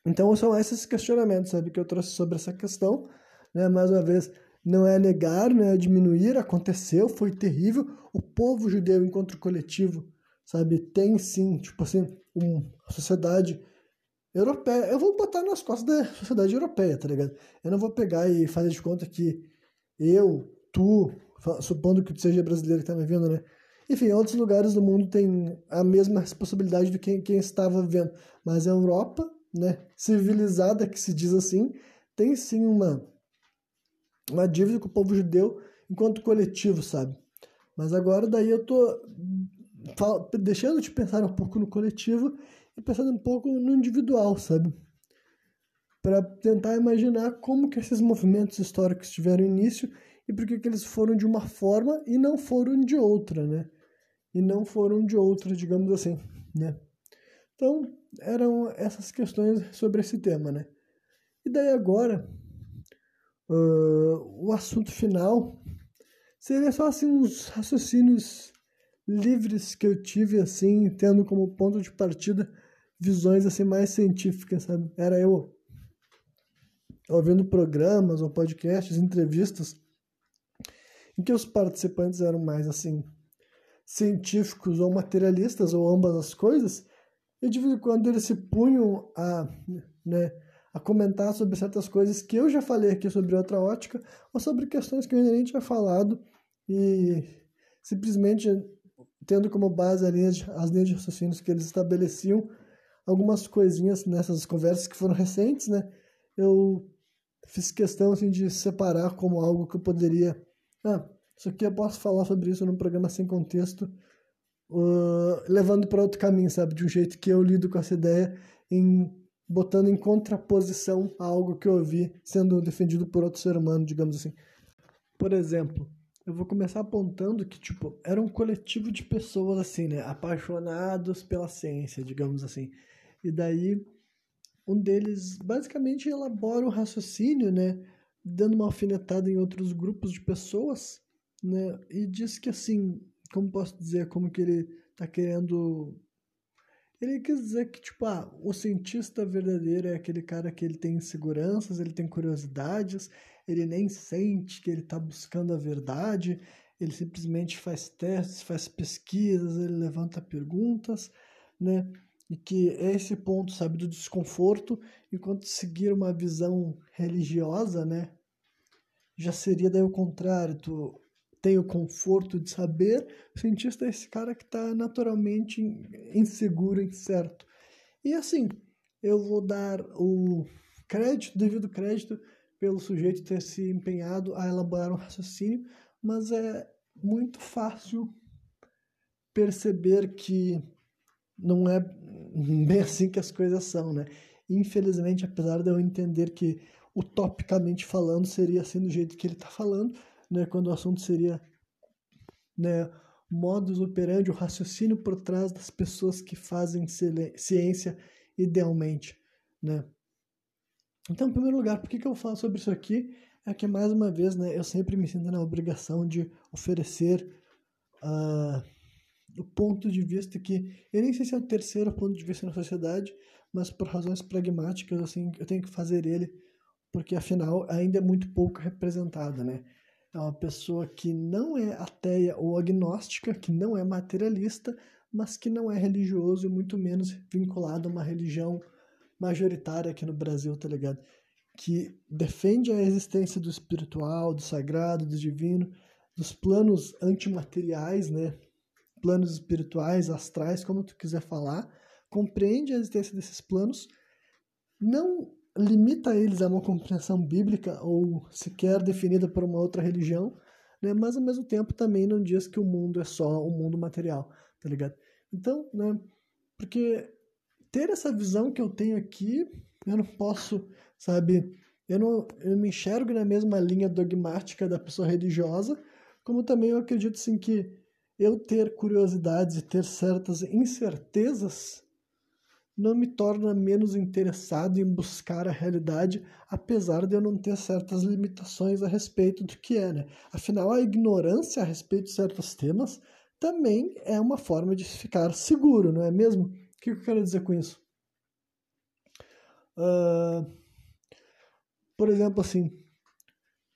Speaker 1: então são esses questionamentos, sabe, que eu trouxe sobre essa questão né? Mais uma vez, não é negar, não é diminuir, aconteceu, foi terrível. O povo judeu, enquanto coletivo, sabe, tem sim, tipo assim, uma sociedade europeia. Eu vou botar nas costas da sociedade europeia, tá ligado? Eu não vou pegar e fazer de conta que eu, tu, supondo que tu seja brasileiro que tá me vendo, né? Enfim, outros lugares do mundo têm a mesma responsabilidade do que quem estava vendo. Mas a Europa, né, civilizada, que se diz assim, tem sim uma uma dívida com o povo judeu enquanto coletivo, sabe? Mas agora daí eu tô deixando de pensar um pouco no coletivo e pensando um pouco no individual, sabe? Para tentar imaginar como que esses movimentos históricos tiveram início e por que eles foram de uma forma e não foram de outra, né? E não foram de outra, digamos assim, né? Então, eram essas questões sobre esse tema, né? E daí agora, Uh, o assunto final seria só assim uns raciocínios livres que eu tive assim, tendo como ponto de partida visões assim mais científicas, sabe? Era eu ouvindo programas ou podcasts, entrevistas em que os participantes eram mais assim científicos ou materialistas ou ambas as coisas, e de vez em quando eles se punham a, né, a comentar sobre certas coisas que eu já falei aqui sobre outra ótica, ou sobre questões que eu ainda nem tinha falado, e simplesmente tendo como base linhas, as linhas de raciocínios que eles estabeleciam, algumas coisinhas nessas conversas que foram recentes, né? Eu fiz questão assim, de separar como algo que eu poderia. Ah, isso aqui eu posso falar sobre isso num programa sem contexto, uh, levando para outro caminho, sabe? De um jeito que eu lido com essa ideia em botando em contraposição a algo que eu ouvi sendo defendido por outro ser humano, digamos assim. Por exemplo, eu vou começar apontando que, tipo, era um coletivo de pessoas, assim, né? Apaixonados pela ciência, digamos assim. E daí, um deles basicamente elabora um raciocínio, né? Dando uma alfinetada em outros grupos de pessoas, né? E diz que, assim, como posso dizer, como que ele tá querendo ele quis dizer que, tipo, ah, o cientista verdadeiro é aquele cara que ele tem inseguranças, ele tem curiosidades, ele nem sente que ele está buscando a verdade, ele simplesmente faz testes, faz pesquisas, ele levanta perguntas, né? E que é esse ponto, sabe, do desconforto, enquanto seguir uma visão religiosa, né? Já seria daí o contrário, tu tem o conforto de saber, o cientista é esse cara que está naturalmente inseguro, incerto. E assim, eu vou dar o crédito, devido crédito, pelo sujeito ter se empenhado a elaborar um raciocínio, mas é muito fácil perceber que não é bem assim que as coisas são, né? Infelizmente, apesar de eu entender que utopicamente falando seria assim do jeito que ele está falando, né, quando o assunto seria né, modus operandi, o raciocínio por trás das pessoas que fazem ciência idealmente, né? Então, em primeiro lugar, por que, que eu falo sobre isso aqui? É que, mais uma vez, né, eu sempre me sinto na obrigação de oferecer uh, o ponto de vista que eu nem sei se é o terceiro ponto de vista na sociedade, mas por razões pragmáticas assim eu tenho que fazer ele porque afinal ainda é muito pouco representada, né? É uma pessoa que não é ateia ou agnóstica, que não é materialista, mas que não é religioso e muito menos vinculado a uma religião majoritária aqui no Brasil, tá ligado? Que defende a existência do espiritual, do sagrado, do divino, dos planos antimateriais, né? Planos espirituais, astrais, como tu quiser falar, compreende a existência desses planos, não limita eles a uma compreensão bíblica ou sequer definida por uma outra religião, né? mas ao mesmo tempo também não diz que o mundo é só o mundo material, tá ligado? Então, né? Porque ter essa visão que eu tenho aqui, eu não posso, sabe? Eu não eu me enxergo na mesma linha dogmática da pessoa religiosa, como também eu acredito sim que eu ter curiosidades e ter certas incertezas não me torna menos interessado em buscar a realidade, apesar de eu não ter certas limitações a respeito do que é, né? Afinal, a ignorância a respeito de certos temas também é uma forma de ficar seguro, não é mesmo? O que eu quero dizer com isso? Uh, por exemplo, assim,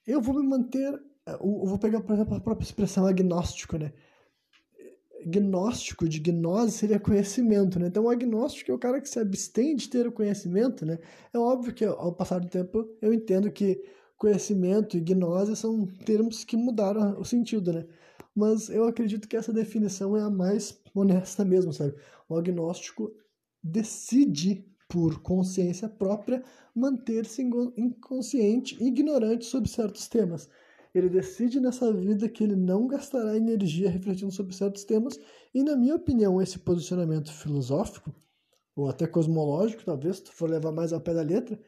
Speaker 1: eu vou me manter, eu vou pegar, por exemplo, a própria expressão agnóstico, né? Gnóstico de gnose seria conhecimento, né? Então o agnóstico é o cara que se abstém de ter o conhecimento, né? É óbvio que ao passar do tempo eu entendo que conhecimento e gnose são termos que mudaram o sentido, né? Mas eu acredito que essa definição é a mais honesta mesmo, sabe? O agnóstico decide por consciência própria manter-se inconsciente e ignorante sobre certos temas. Ele decide nessa vida que ele não gastará energia refletindo sobre certos temas, e na minha opinião, esse posicionamento filosófico, ou até cosmológico, talvez, se tu for levar mais ao pé da letra,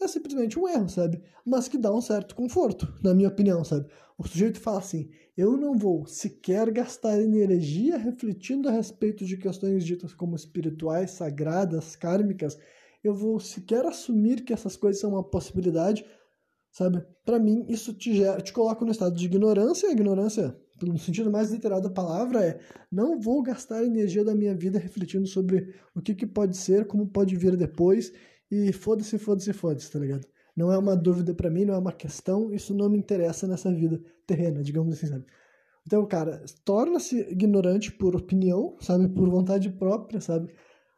Speaker 1: é simplesmente um erro, sabe? Mas que dá um certo conforto, na minha opinião, sabe? O sujeito fala assim: eu não vou sequer gastar energia refletindo a respeito de questões ditas como espirituais, sagradas, kármicas. Eu vou sequer assumir que essas coisas são uma possibilidade, sabe? Para mim, isso te, gera, te coloca no estado de ignorância. A ignorância, no sentido mais literal da palavra, é não vou gastar energia da minha vida refletindo sobre o que, que pode ser, como pode vir depois, e foda-se, foda-se, foda-se, tá ligado? Não é uma dúvida para mim, não é uma questão, isso não me interessa nessa vida terrena, digamos assim, sabe? Então, cara, torna-se ignorante por opinião, sabe? Por vontade própria, sabe?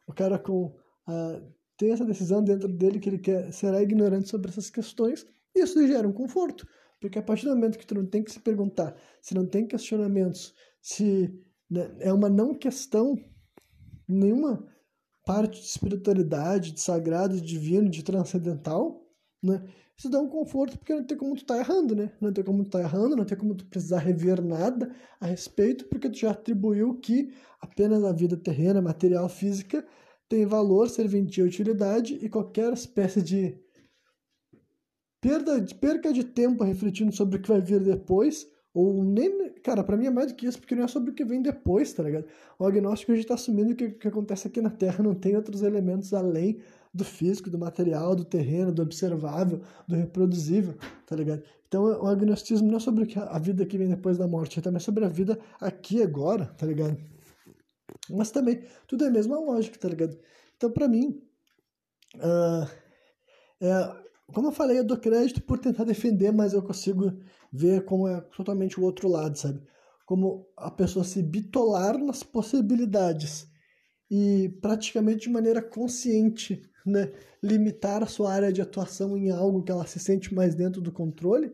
Speaker 1: O cara com. Uh, tem essa decisão dentro dele que ele quer será ignorante sobre essas questões isso gera um conforto, porque a partir do momento que tu não tem que se perguntar, se não tem questionamentos, se né, é uma não questão, nenhuma parte de espiritualidade, de sagrado, de divino, de transcendental, né? Isso dá um conforto porque não tem como tu tá errando, né? Não tem como tu tá errando, não tem como tu precisar rever nada a respeito, porque tu já atribuiu que apenas a vida terrena, material, física, tem valor, serventia, utilidade e qualquer espécie de perda, perca de tempo refletindo sobre o que vai vir depois, ou nem. Cara, para mim é mais do que isso, porque não é sobre o que vem depois, tá ligado? O agnóstico a gente tá assumindo que o que acontece aqui na Terra não tem outros elementos além do físico, do material, do terreno, do observável, do reproduzível, tá ligado? Então o agnosticismo não é sobre a vida que vem depois da morte, é também sobre a vida aqui agora, tá ligado? Mas também, tudo é a mesma lógica, tá ligado? Então, para mim, uh, é, como eu falei, eu dou crédito por tentar defender, mas eu consigo ver como é totalmente o outro lado, sabe? Como a pessoa se bitolar nas possibilidades e praticamente de maneira consciente, né, limitar a sua área de atuação em algo que ela se sente mais dentro do controle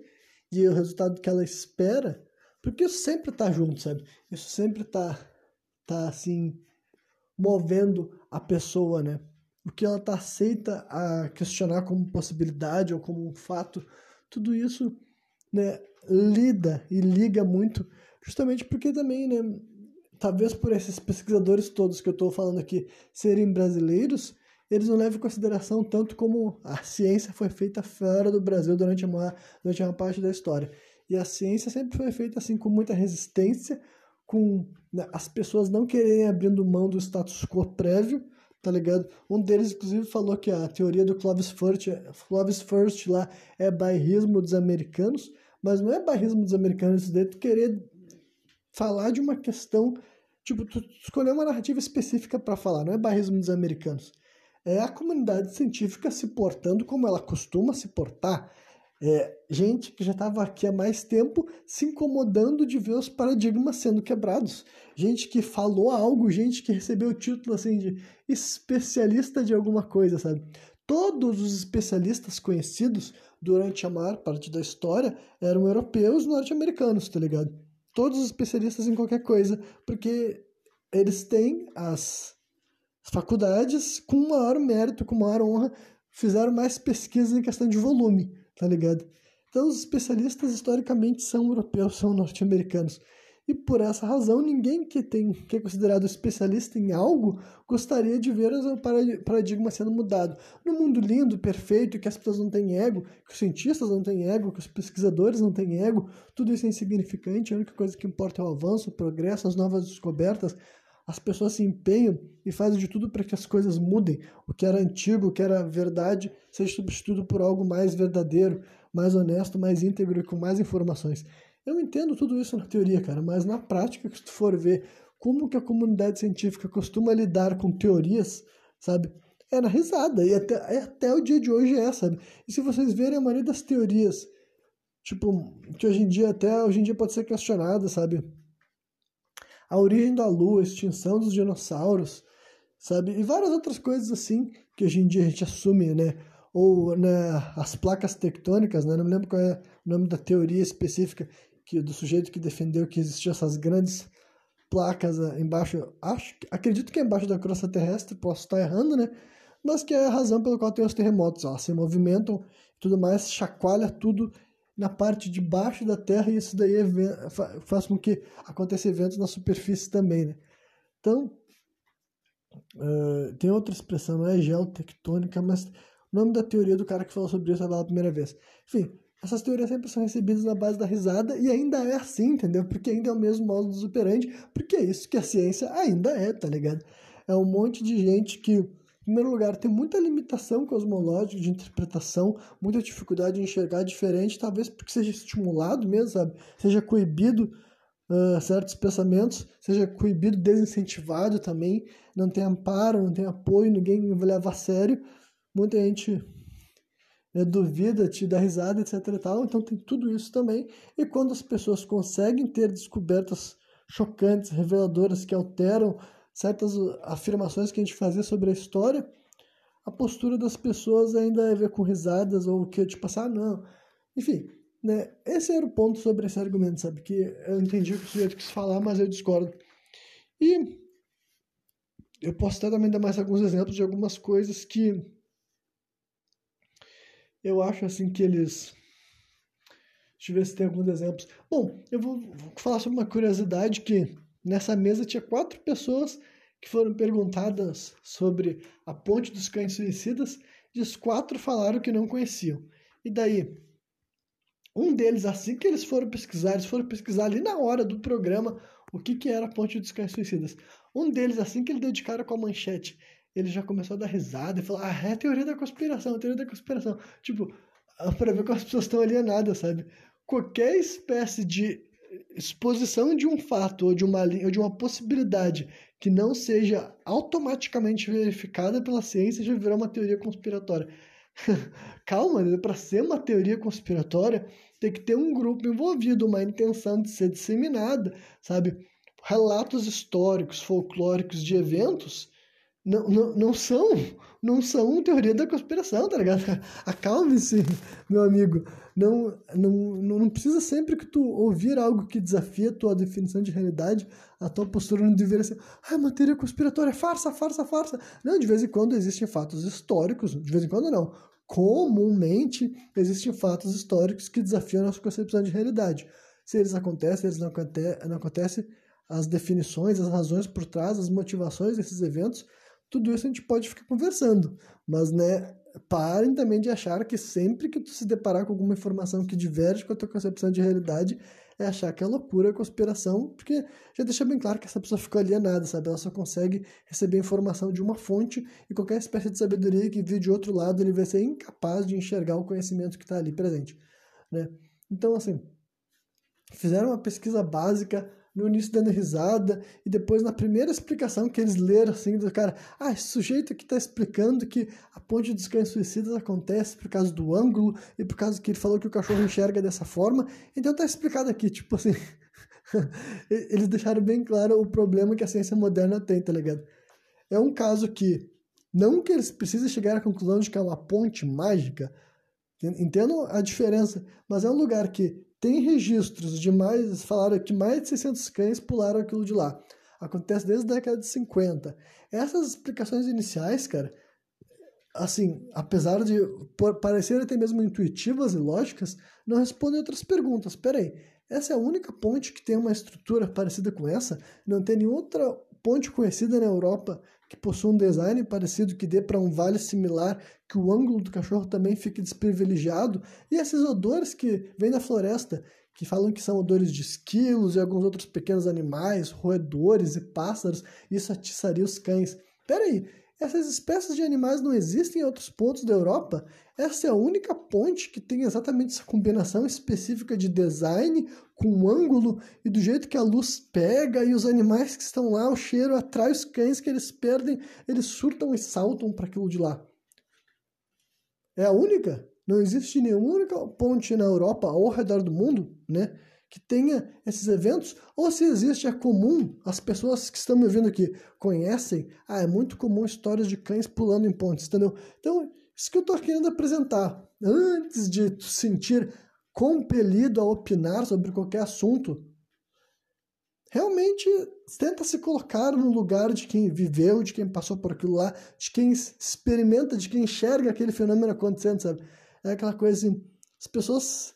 Speaker 1: e o resultado que ela espera, porque isso sempre tá junto, sabe? Isso sempre tá tá assim movendo a pessoa, né? O que ela está aceita a questionar como possibilidade ou como um fato, tudo isso né, lida e liga muito, justamente porque também, né, talvez por esses pesquisadores todos que eu estou falando aqui serem brasileiros, eles não levam em consideração tanto como a ciência foi feita fora do Brasil durante uma, durante uma parte da história. E a ciência sempre foi feita assim com muita resistência, com né, as pessoas não quererem abrindo mão do status quo prévio, tá ligado? Um deles, inclusive, falou que a teoria do Clovis First, Clovis First lá é bairrismo dos americanos, mas não é bairrismo dos americanos, isso daí tu querer falar de uma questão Tipo, tu escolheu uma narrativa específica para falar, não é barrismo dos americanos. É a comunidade científica se portando como ela costuma se portar. É, gente que já estava aqui há mais tempo se incomodando de ver os paradigmas sendo quebrados. Gente que falou algo, gente que recebeu o título assim de especialista de alguma coisa, sabe? Todos os especialistas conhecidos durante a maior parte da história eram europeus norte-americanos, tá ligado? Todos os especialistas em qualquer coisa, porque eles têm as faculdades com maior mérito, com maior honra, fizeram mais pesquisas em questão de volume tá ligado? Então, os especialistas historicamente são europeus, são norte-americanos. E por essa razão, ninguém que, tem, que é considerado especialista em algo gostaria de ver o paradigma sendo mudado. No mundo lindo, perfeito, que as pessoas não têm ego, que os cientistas não têm ego, que os pesquisadores não têm ego, tudo isso é insignificante, a única coisa que importa é o avanço, o progresso, as novas descobertas. As pessoas se empenham e fazem de tudo para que as coisas mudem. O que era antigo, o que era verdade, seja substituído por algo mais verdadeiro, mais honesto, mais íntegro e com mais informações. Eu entendo tudo isso na teoria, cara, mas na prática, se tu for ver como que a comunidade científica costuma lidar com teorias, sabe? É na risada, e até, é até o dia de hoje é, sabe? E se vocês verem a maioria das teorias, tipo, que hoje em dia até hoje em dia pode ser questionada, sabe? A origem da Lua, extinção dos dinossauros, sabe? E várias outras coisas assim que hoje em dia a gente assume, né? Ou né, as placas tectônicas, né? Não me lembro qual é o nome da teoria específica que do sujeito que defendeu que existiam essas grandes placas ah, embaixo, acho, acredito que é embaixo da crosta terrestre, posso estar errando, né? Mas que é a razão pela qual tem os terremotos, ó, se movimentam e tudo mais, chacoalha tudo na parte de baixo da Terra e isso daí é, faz com que aconteça eventos na superfície também, né? Então, uh, tem outra expressão, não é geotectônica, mas o nome da teoria do cara que falou sobre isso pela primeira vez. Enfim, essas teorias sempre são recebidas na base da risada e ainda é assim, entendeu? Porque ainda é o mesmo modo do operandi, porque é isso que a ciência ainda é, tá ligado? É um monte de gente que primeiro lugar, tem muita limitação cosmológica de interpretação, muita dificuldade de enxergar diferente, talvez porque seja estimulado mesmo, sabe? Seja coibido uh, certos pensamentos, seja coibido, desincentivado também, não tem amparo, não tem apoio, ninguém leva a sério. Muita gente né, duvida, te dá risada, etc e tal. Então tem tudo isso também. E quando as pessoas conseguem ter descobertas chocantes, reveladoras que alteram certas afirmações que a gente fazia sobre a história, a postura das pessoas ainda é ver com risadas ou que tipo assim, ah, não. Enfim, né? Esse era o ponto sobre esse argumento, sabe? Que eu entendi o que o sujeito quis falar, mas eu discordo. E eu posso até também dar mais alguns exemplos de algumas coisas que eu acho assim que eles. Deixa eu ver se tem alguns exemplos. Bom, eu vou falar sobre uma curiosidade que Nessa mesa tinha quatro pessoas que foram perguntadas sobre a Ponte dos Cães Suicidas e os quatro falaram que não conheciam. E daí, um deles, assim que eles foram pesquisar, eles foram pesquisar ali na hora do programa o que, que era a Ponte dos Cães Suicidas. Um deles, assim que ele deu de cara com a manchete, ele já começou a dar risada e falou: Ah, é a teoria da conspiração, a teoria da conspiração. Tipo, para ver como as pessoas estão alienadas, sabe? Qualquer espécie de exposição de um fato ou de uma, ou de uma possibilidade que não seja automaticamente verificada pela ciência já virou uma teoria conspiratória. Calma, né? para ser uma teoria conspiratória tem que ter um grupo envolvido, uma intenção de ser disseminada, sabe? Relatos históricos, folclóricos de eventos não, não, não são não são teoria da conspiração, tá ligado? Acalme-se, meu amigo. Não, não, não precisa sempre que tu ouvir algo que desafia a tua definição de realidade, a tua postura não deveria ser, ah, matéria conspiratória, farsa, farsa, farsa. Não, de vez em quando existem fatos históricos, de vez em quando não. Comumente existem fatos históricos que desafiam a nossa concepção de realidade. Se eles acontecem, eles não acontecem, as definições, as razões por trás, as motivações desses eventos tudo isso a gente pode ficar conversando, mas né, parem também de achar que sempre que tu se deparar com alguma informação que diverge com a tua concepção de realidade, é achar que é loucura, é conspiração, porque já deixa bem claro que essa pessoa ficou alienada, sabe? Ela só consegue receber informação de uma fonte e qualquer espécie de sabedoria que vir de outro lado, ele vai ser incapaz de enxergar o conhecimento que está ali presente, né? Então, assim, fizeram uma pesquisa básica no início dando risada, e depois na primeira explicação que eles leram, assim, do cara, ah, esse sujeito aqui tá explicando que a ponte dos cães suicidas acontece por causa do ângulo e por causa que ele falou que o cachorro enxerga dessa forma, então tá explicado aqui, tipo assim. eles deixaram bem claro o problema que a ciência moderna tem, tá ligado? É um caso que, não que eles precisem chegar à conclusão de que é uma ponte mágica, entendo a diferença, mas é um lugar que tem registros de mais, falaram que mais de 600 cães pularam aquilo de lá. Acontece desde a década de 50. Essas explicações iniciais, cara, assim, apesar de parecerem até mesmo intuitivas e lógicas, não respondem outras perguntas. Peraí, essa é a única ponte que tem uma estrutura parecida com essa? Não tem nenhuma outra ponte conhecida na Europa que possua um design parecido que dê para um vale similar, que o ângulo do cachorro também fique desprivilegiado, e esses odores que vêm da floresta, que falam que são odores de esquilos e alguns outros pequenos animais, roedores e pássaros, isso atiçaria os cães. Peraí, essas espécies de animais não existem em outros pontos da Europa? Essa é a única ponte que tem exatamente essa combinação específica de design com ângulo e do jeito que a luz pega e os animais que estão lá, o cheiro atrai os cães que eles perdem, eles surtam e saltam para aquilo de lá. É a única? Não existe nenhuma única ponte na Europa ou ao redor do mundo, né? Que tenha esses eventos, ou se existe, é comum, as pessoas que estão me ouvindo aqui conhecem, ah, é muito comum histórias de cães pulando em pontes, entendeu? Então, isso que eu estou querendo apresentar. Antes de sentir compelido a opinar sobre qualquer assunto, realmente tenta se colocar no lugar de quem viveu, de quem passou por aquilo lá, de quem experimenta, de quem enxerga aquele fenômeno acontecendo, sabe? É aquela coisa assim, as pessoas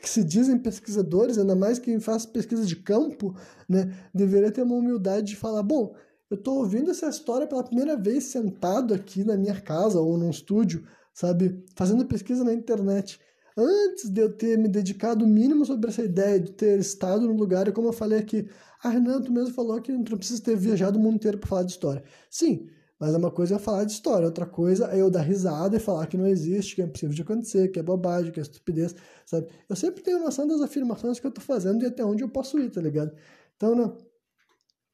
Speaker 1: que se dizem pesquisadores, ainda mais quem faz pesquisa de campo, né, deveria ter uma humildade de falar, bom, eu estou ouvindo essa história pela primeira vez sentado aqui na minha casa ou num estúdio, sabe, fazendo pesquisa na internet. Antes de eu ter me dedicado o mínimo sobre essa ideia, de ter estado no lugar, e como eu falei aqui, a Renato mesmo falou que não precisa ter viajado o mundo inteiro para falar de história. Sim, mas é uma coisa é falar de história, outra coisa é eu dar risada e falar que não existe, que é impossível de acontecer, que é bobagem, que é estupidez, sabe? Eu sempre tenho noção das afirmações que eu tô fazendo e até onde eu posso ir, tá ligado? Então, né,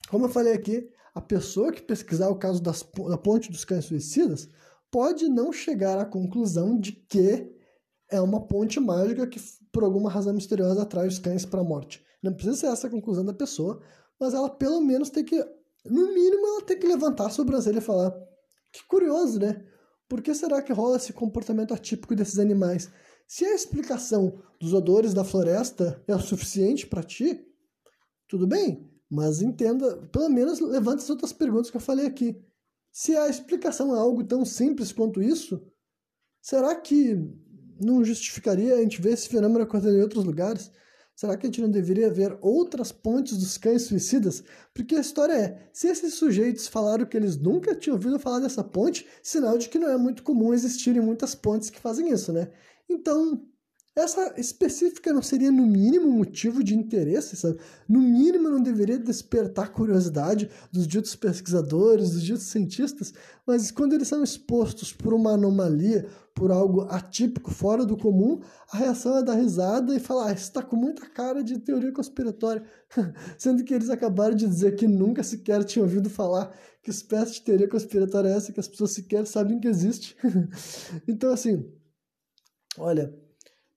Speaker 1: como eu falei aqui, a pessoa que pesquisar o caso das, da ponte dos cães suicidas pode não chegar à conclusão de que é uma ponte mágica que, por alguma razão misteriosa, atrai os cães para a morte. Não precisa ser essa a conclusão da pessoa, mas ela pelo menos tem que no mínimo ela tem que levantar a sobrancelha e falar: que curioso, né? Por que será que rola esse comportamento atípico desses animais? Se a explicação dos odores da floresta é o suficiente para ti, tudo bem, mas entenda, pelo menos levante as outras perguntas que eu falei aqui. Se a explicação é algo tão simples quanto isso, será que não justificaria a gente ver esse fenômeno acontecendo em outros lugares? Será que a gente não deveria ver outras pontes dos cães suicidas? Porque a história é: se esses sujeitos falaram que eles nunca tinham ouvido falar dessa ponte, sinal de que não é muito comum existirem muitas pontes que fazem isso, né? Então, essa específica não seria, no mínimo, motivo de interesse, sabe? No mínimo, não deveria despertar curiosidade dos ditos pesquisadores, dos ditos cientistas, mas quando eles são expostos por uma anomalia, por algo atípico, fora do comum, a reação é dar risada e falar: ah, isso está com muita cara de teoria conspiratória. Sendo que eles acabaram de dizer que nunca sequer tinham ouvido falar que espécie de teoria conspiratória é essa que as pessoas sequer sabem que existe. então, assim, olha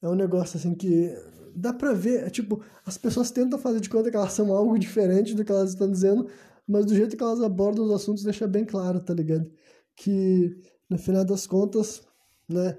Speaker 1: é um negócio assim que dá pra ver, é, tipo, as pessoas tentam fazer de conta que elas são algo diferente do que elas estão dizendo, mas do jeito que elas abordam os assuntos deixa bem claro, tá ligado? Que no final das contas, né,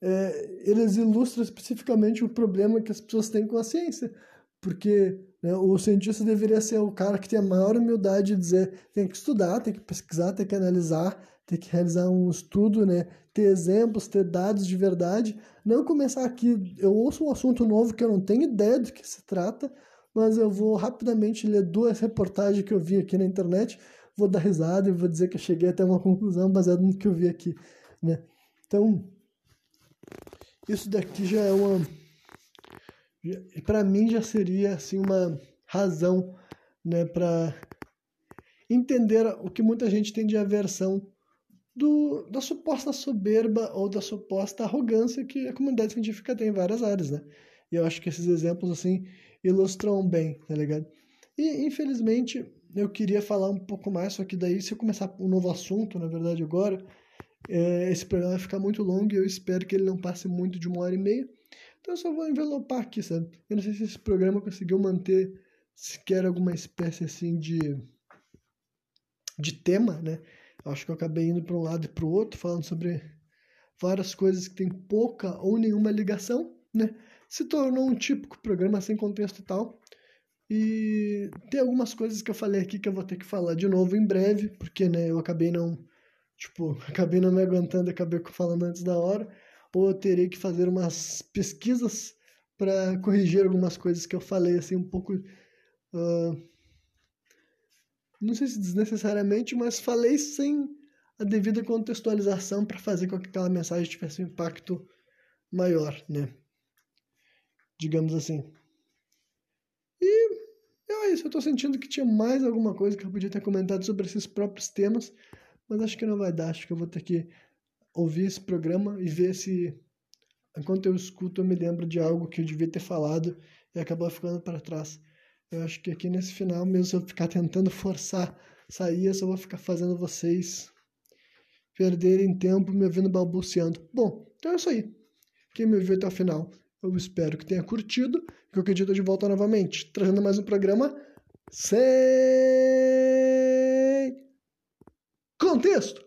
Speaker 1: é, eles ilustram especificamente o problema que as pessoas têm com a ciência, porque né, o cientista deveria ser o cara que tem a maior humildade de dizer tem que estudar, tem que pesquisar, tem que analisar, tem que realizar um estudo, né, ter exemplos, ter dados de verdade, não começar aqui, eu ouço um assunto novo que eu não tenho ideia do que se trata, mas eu vou rapidamente ler duas reportagens que eu vi aqui na internet, vou dar risada e vou dizer que eu cheguei até uma conclusão baseada no que eu vi aqui, né? Então, isso daqui já é uma para mim já seria assim uma razão, né, para entender o que muita gente tem de aversão do, da suposta soberba ou da suposta arrogância que a comunidade científica tem em várias áreas, né? E eu acho que esses exemplos, assim, ilustram bem, tá ligado? E, infelizmente, eu queria falar um pouco mais, só que daí, se eu começar um novo assunto, na verdade, agora, é, esse programa vai ficar muito longo e eu espero que ele não passe muito de uma hora e meia. Então eu só vou envelopar aqui, sabe? Eu não sei se esse programa conseguiu manter sequer alguma espécie assim de, de tema, né? Acho que eu acabei indo para um lado e para o outro, falando sobre várias coisas que tem pouca ou nenhuma ligação, né? Se tornou um típico programa sem contexto e tal. E tem algumas coisas que eu falei aqui que eu vou ter que falar de novo em breve, porque né, eu acabei não, tipo, acabei não me aguentando, acabei falando antes da hora, ou eu terei que fazer umas pesquisas para corrigir algumas coisas que eu falei assim um pouco uh, não sei se desnecessariamente, mas falei sem a devida contextualização para fazer com que aquela mensagem tivesse um impacto maior, né? Digamos assim. E é isso, eu estou sentindo que tinha mais alguma coisa que eu podia ter comentado sobre esses próprios temas, mas acho que não vai dar, acho que eu vou ter que ouvir esse programa e ver se enquanto eu escuto eu me lembro de algo que eu devia ter falado e acabou ficando para trás. Eu acho que aqui nesse final, mesmo se eu ficar tentando forçar sair, eu só vou ficar fazendo vocês perderem tempo me ouvindo balbuciando. Bom, então é isso aí. Quem me ouviu até o final, eu espero que tenha curtido. Que eu acredito de volta novamente, trazendo mais um programa sem contexto.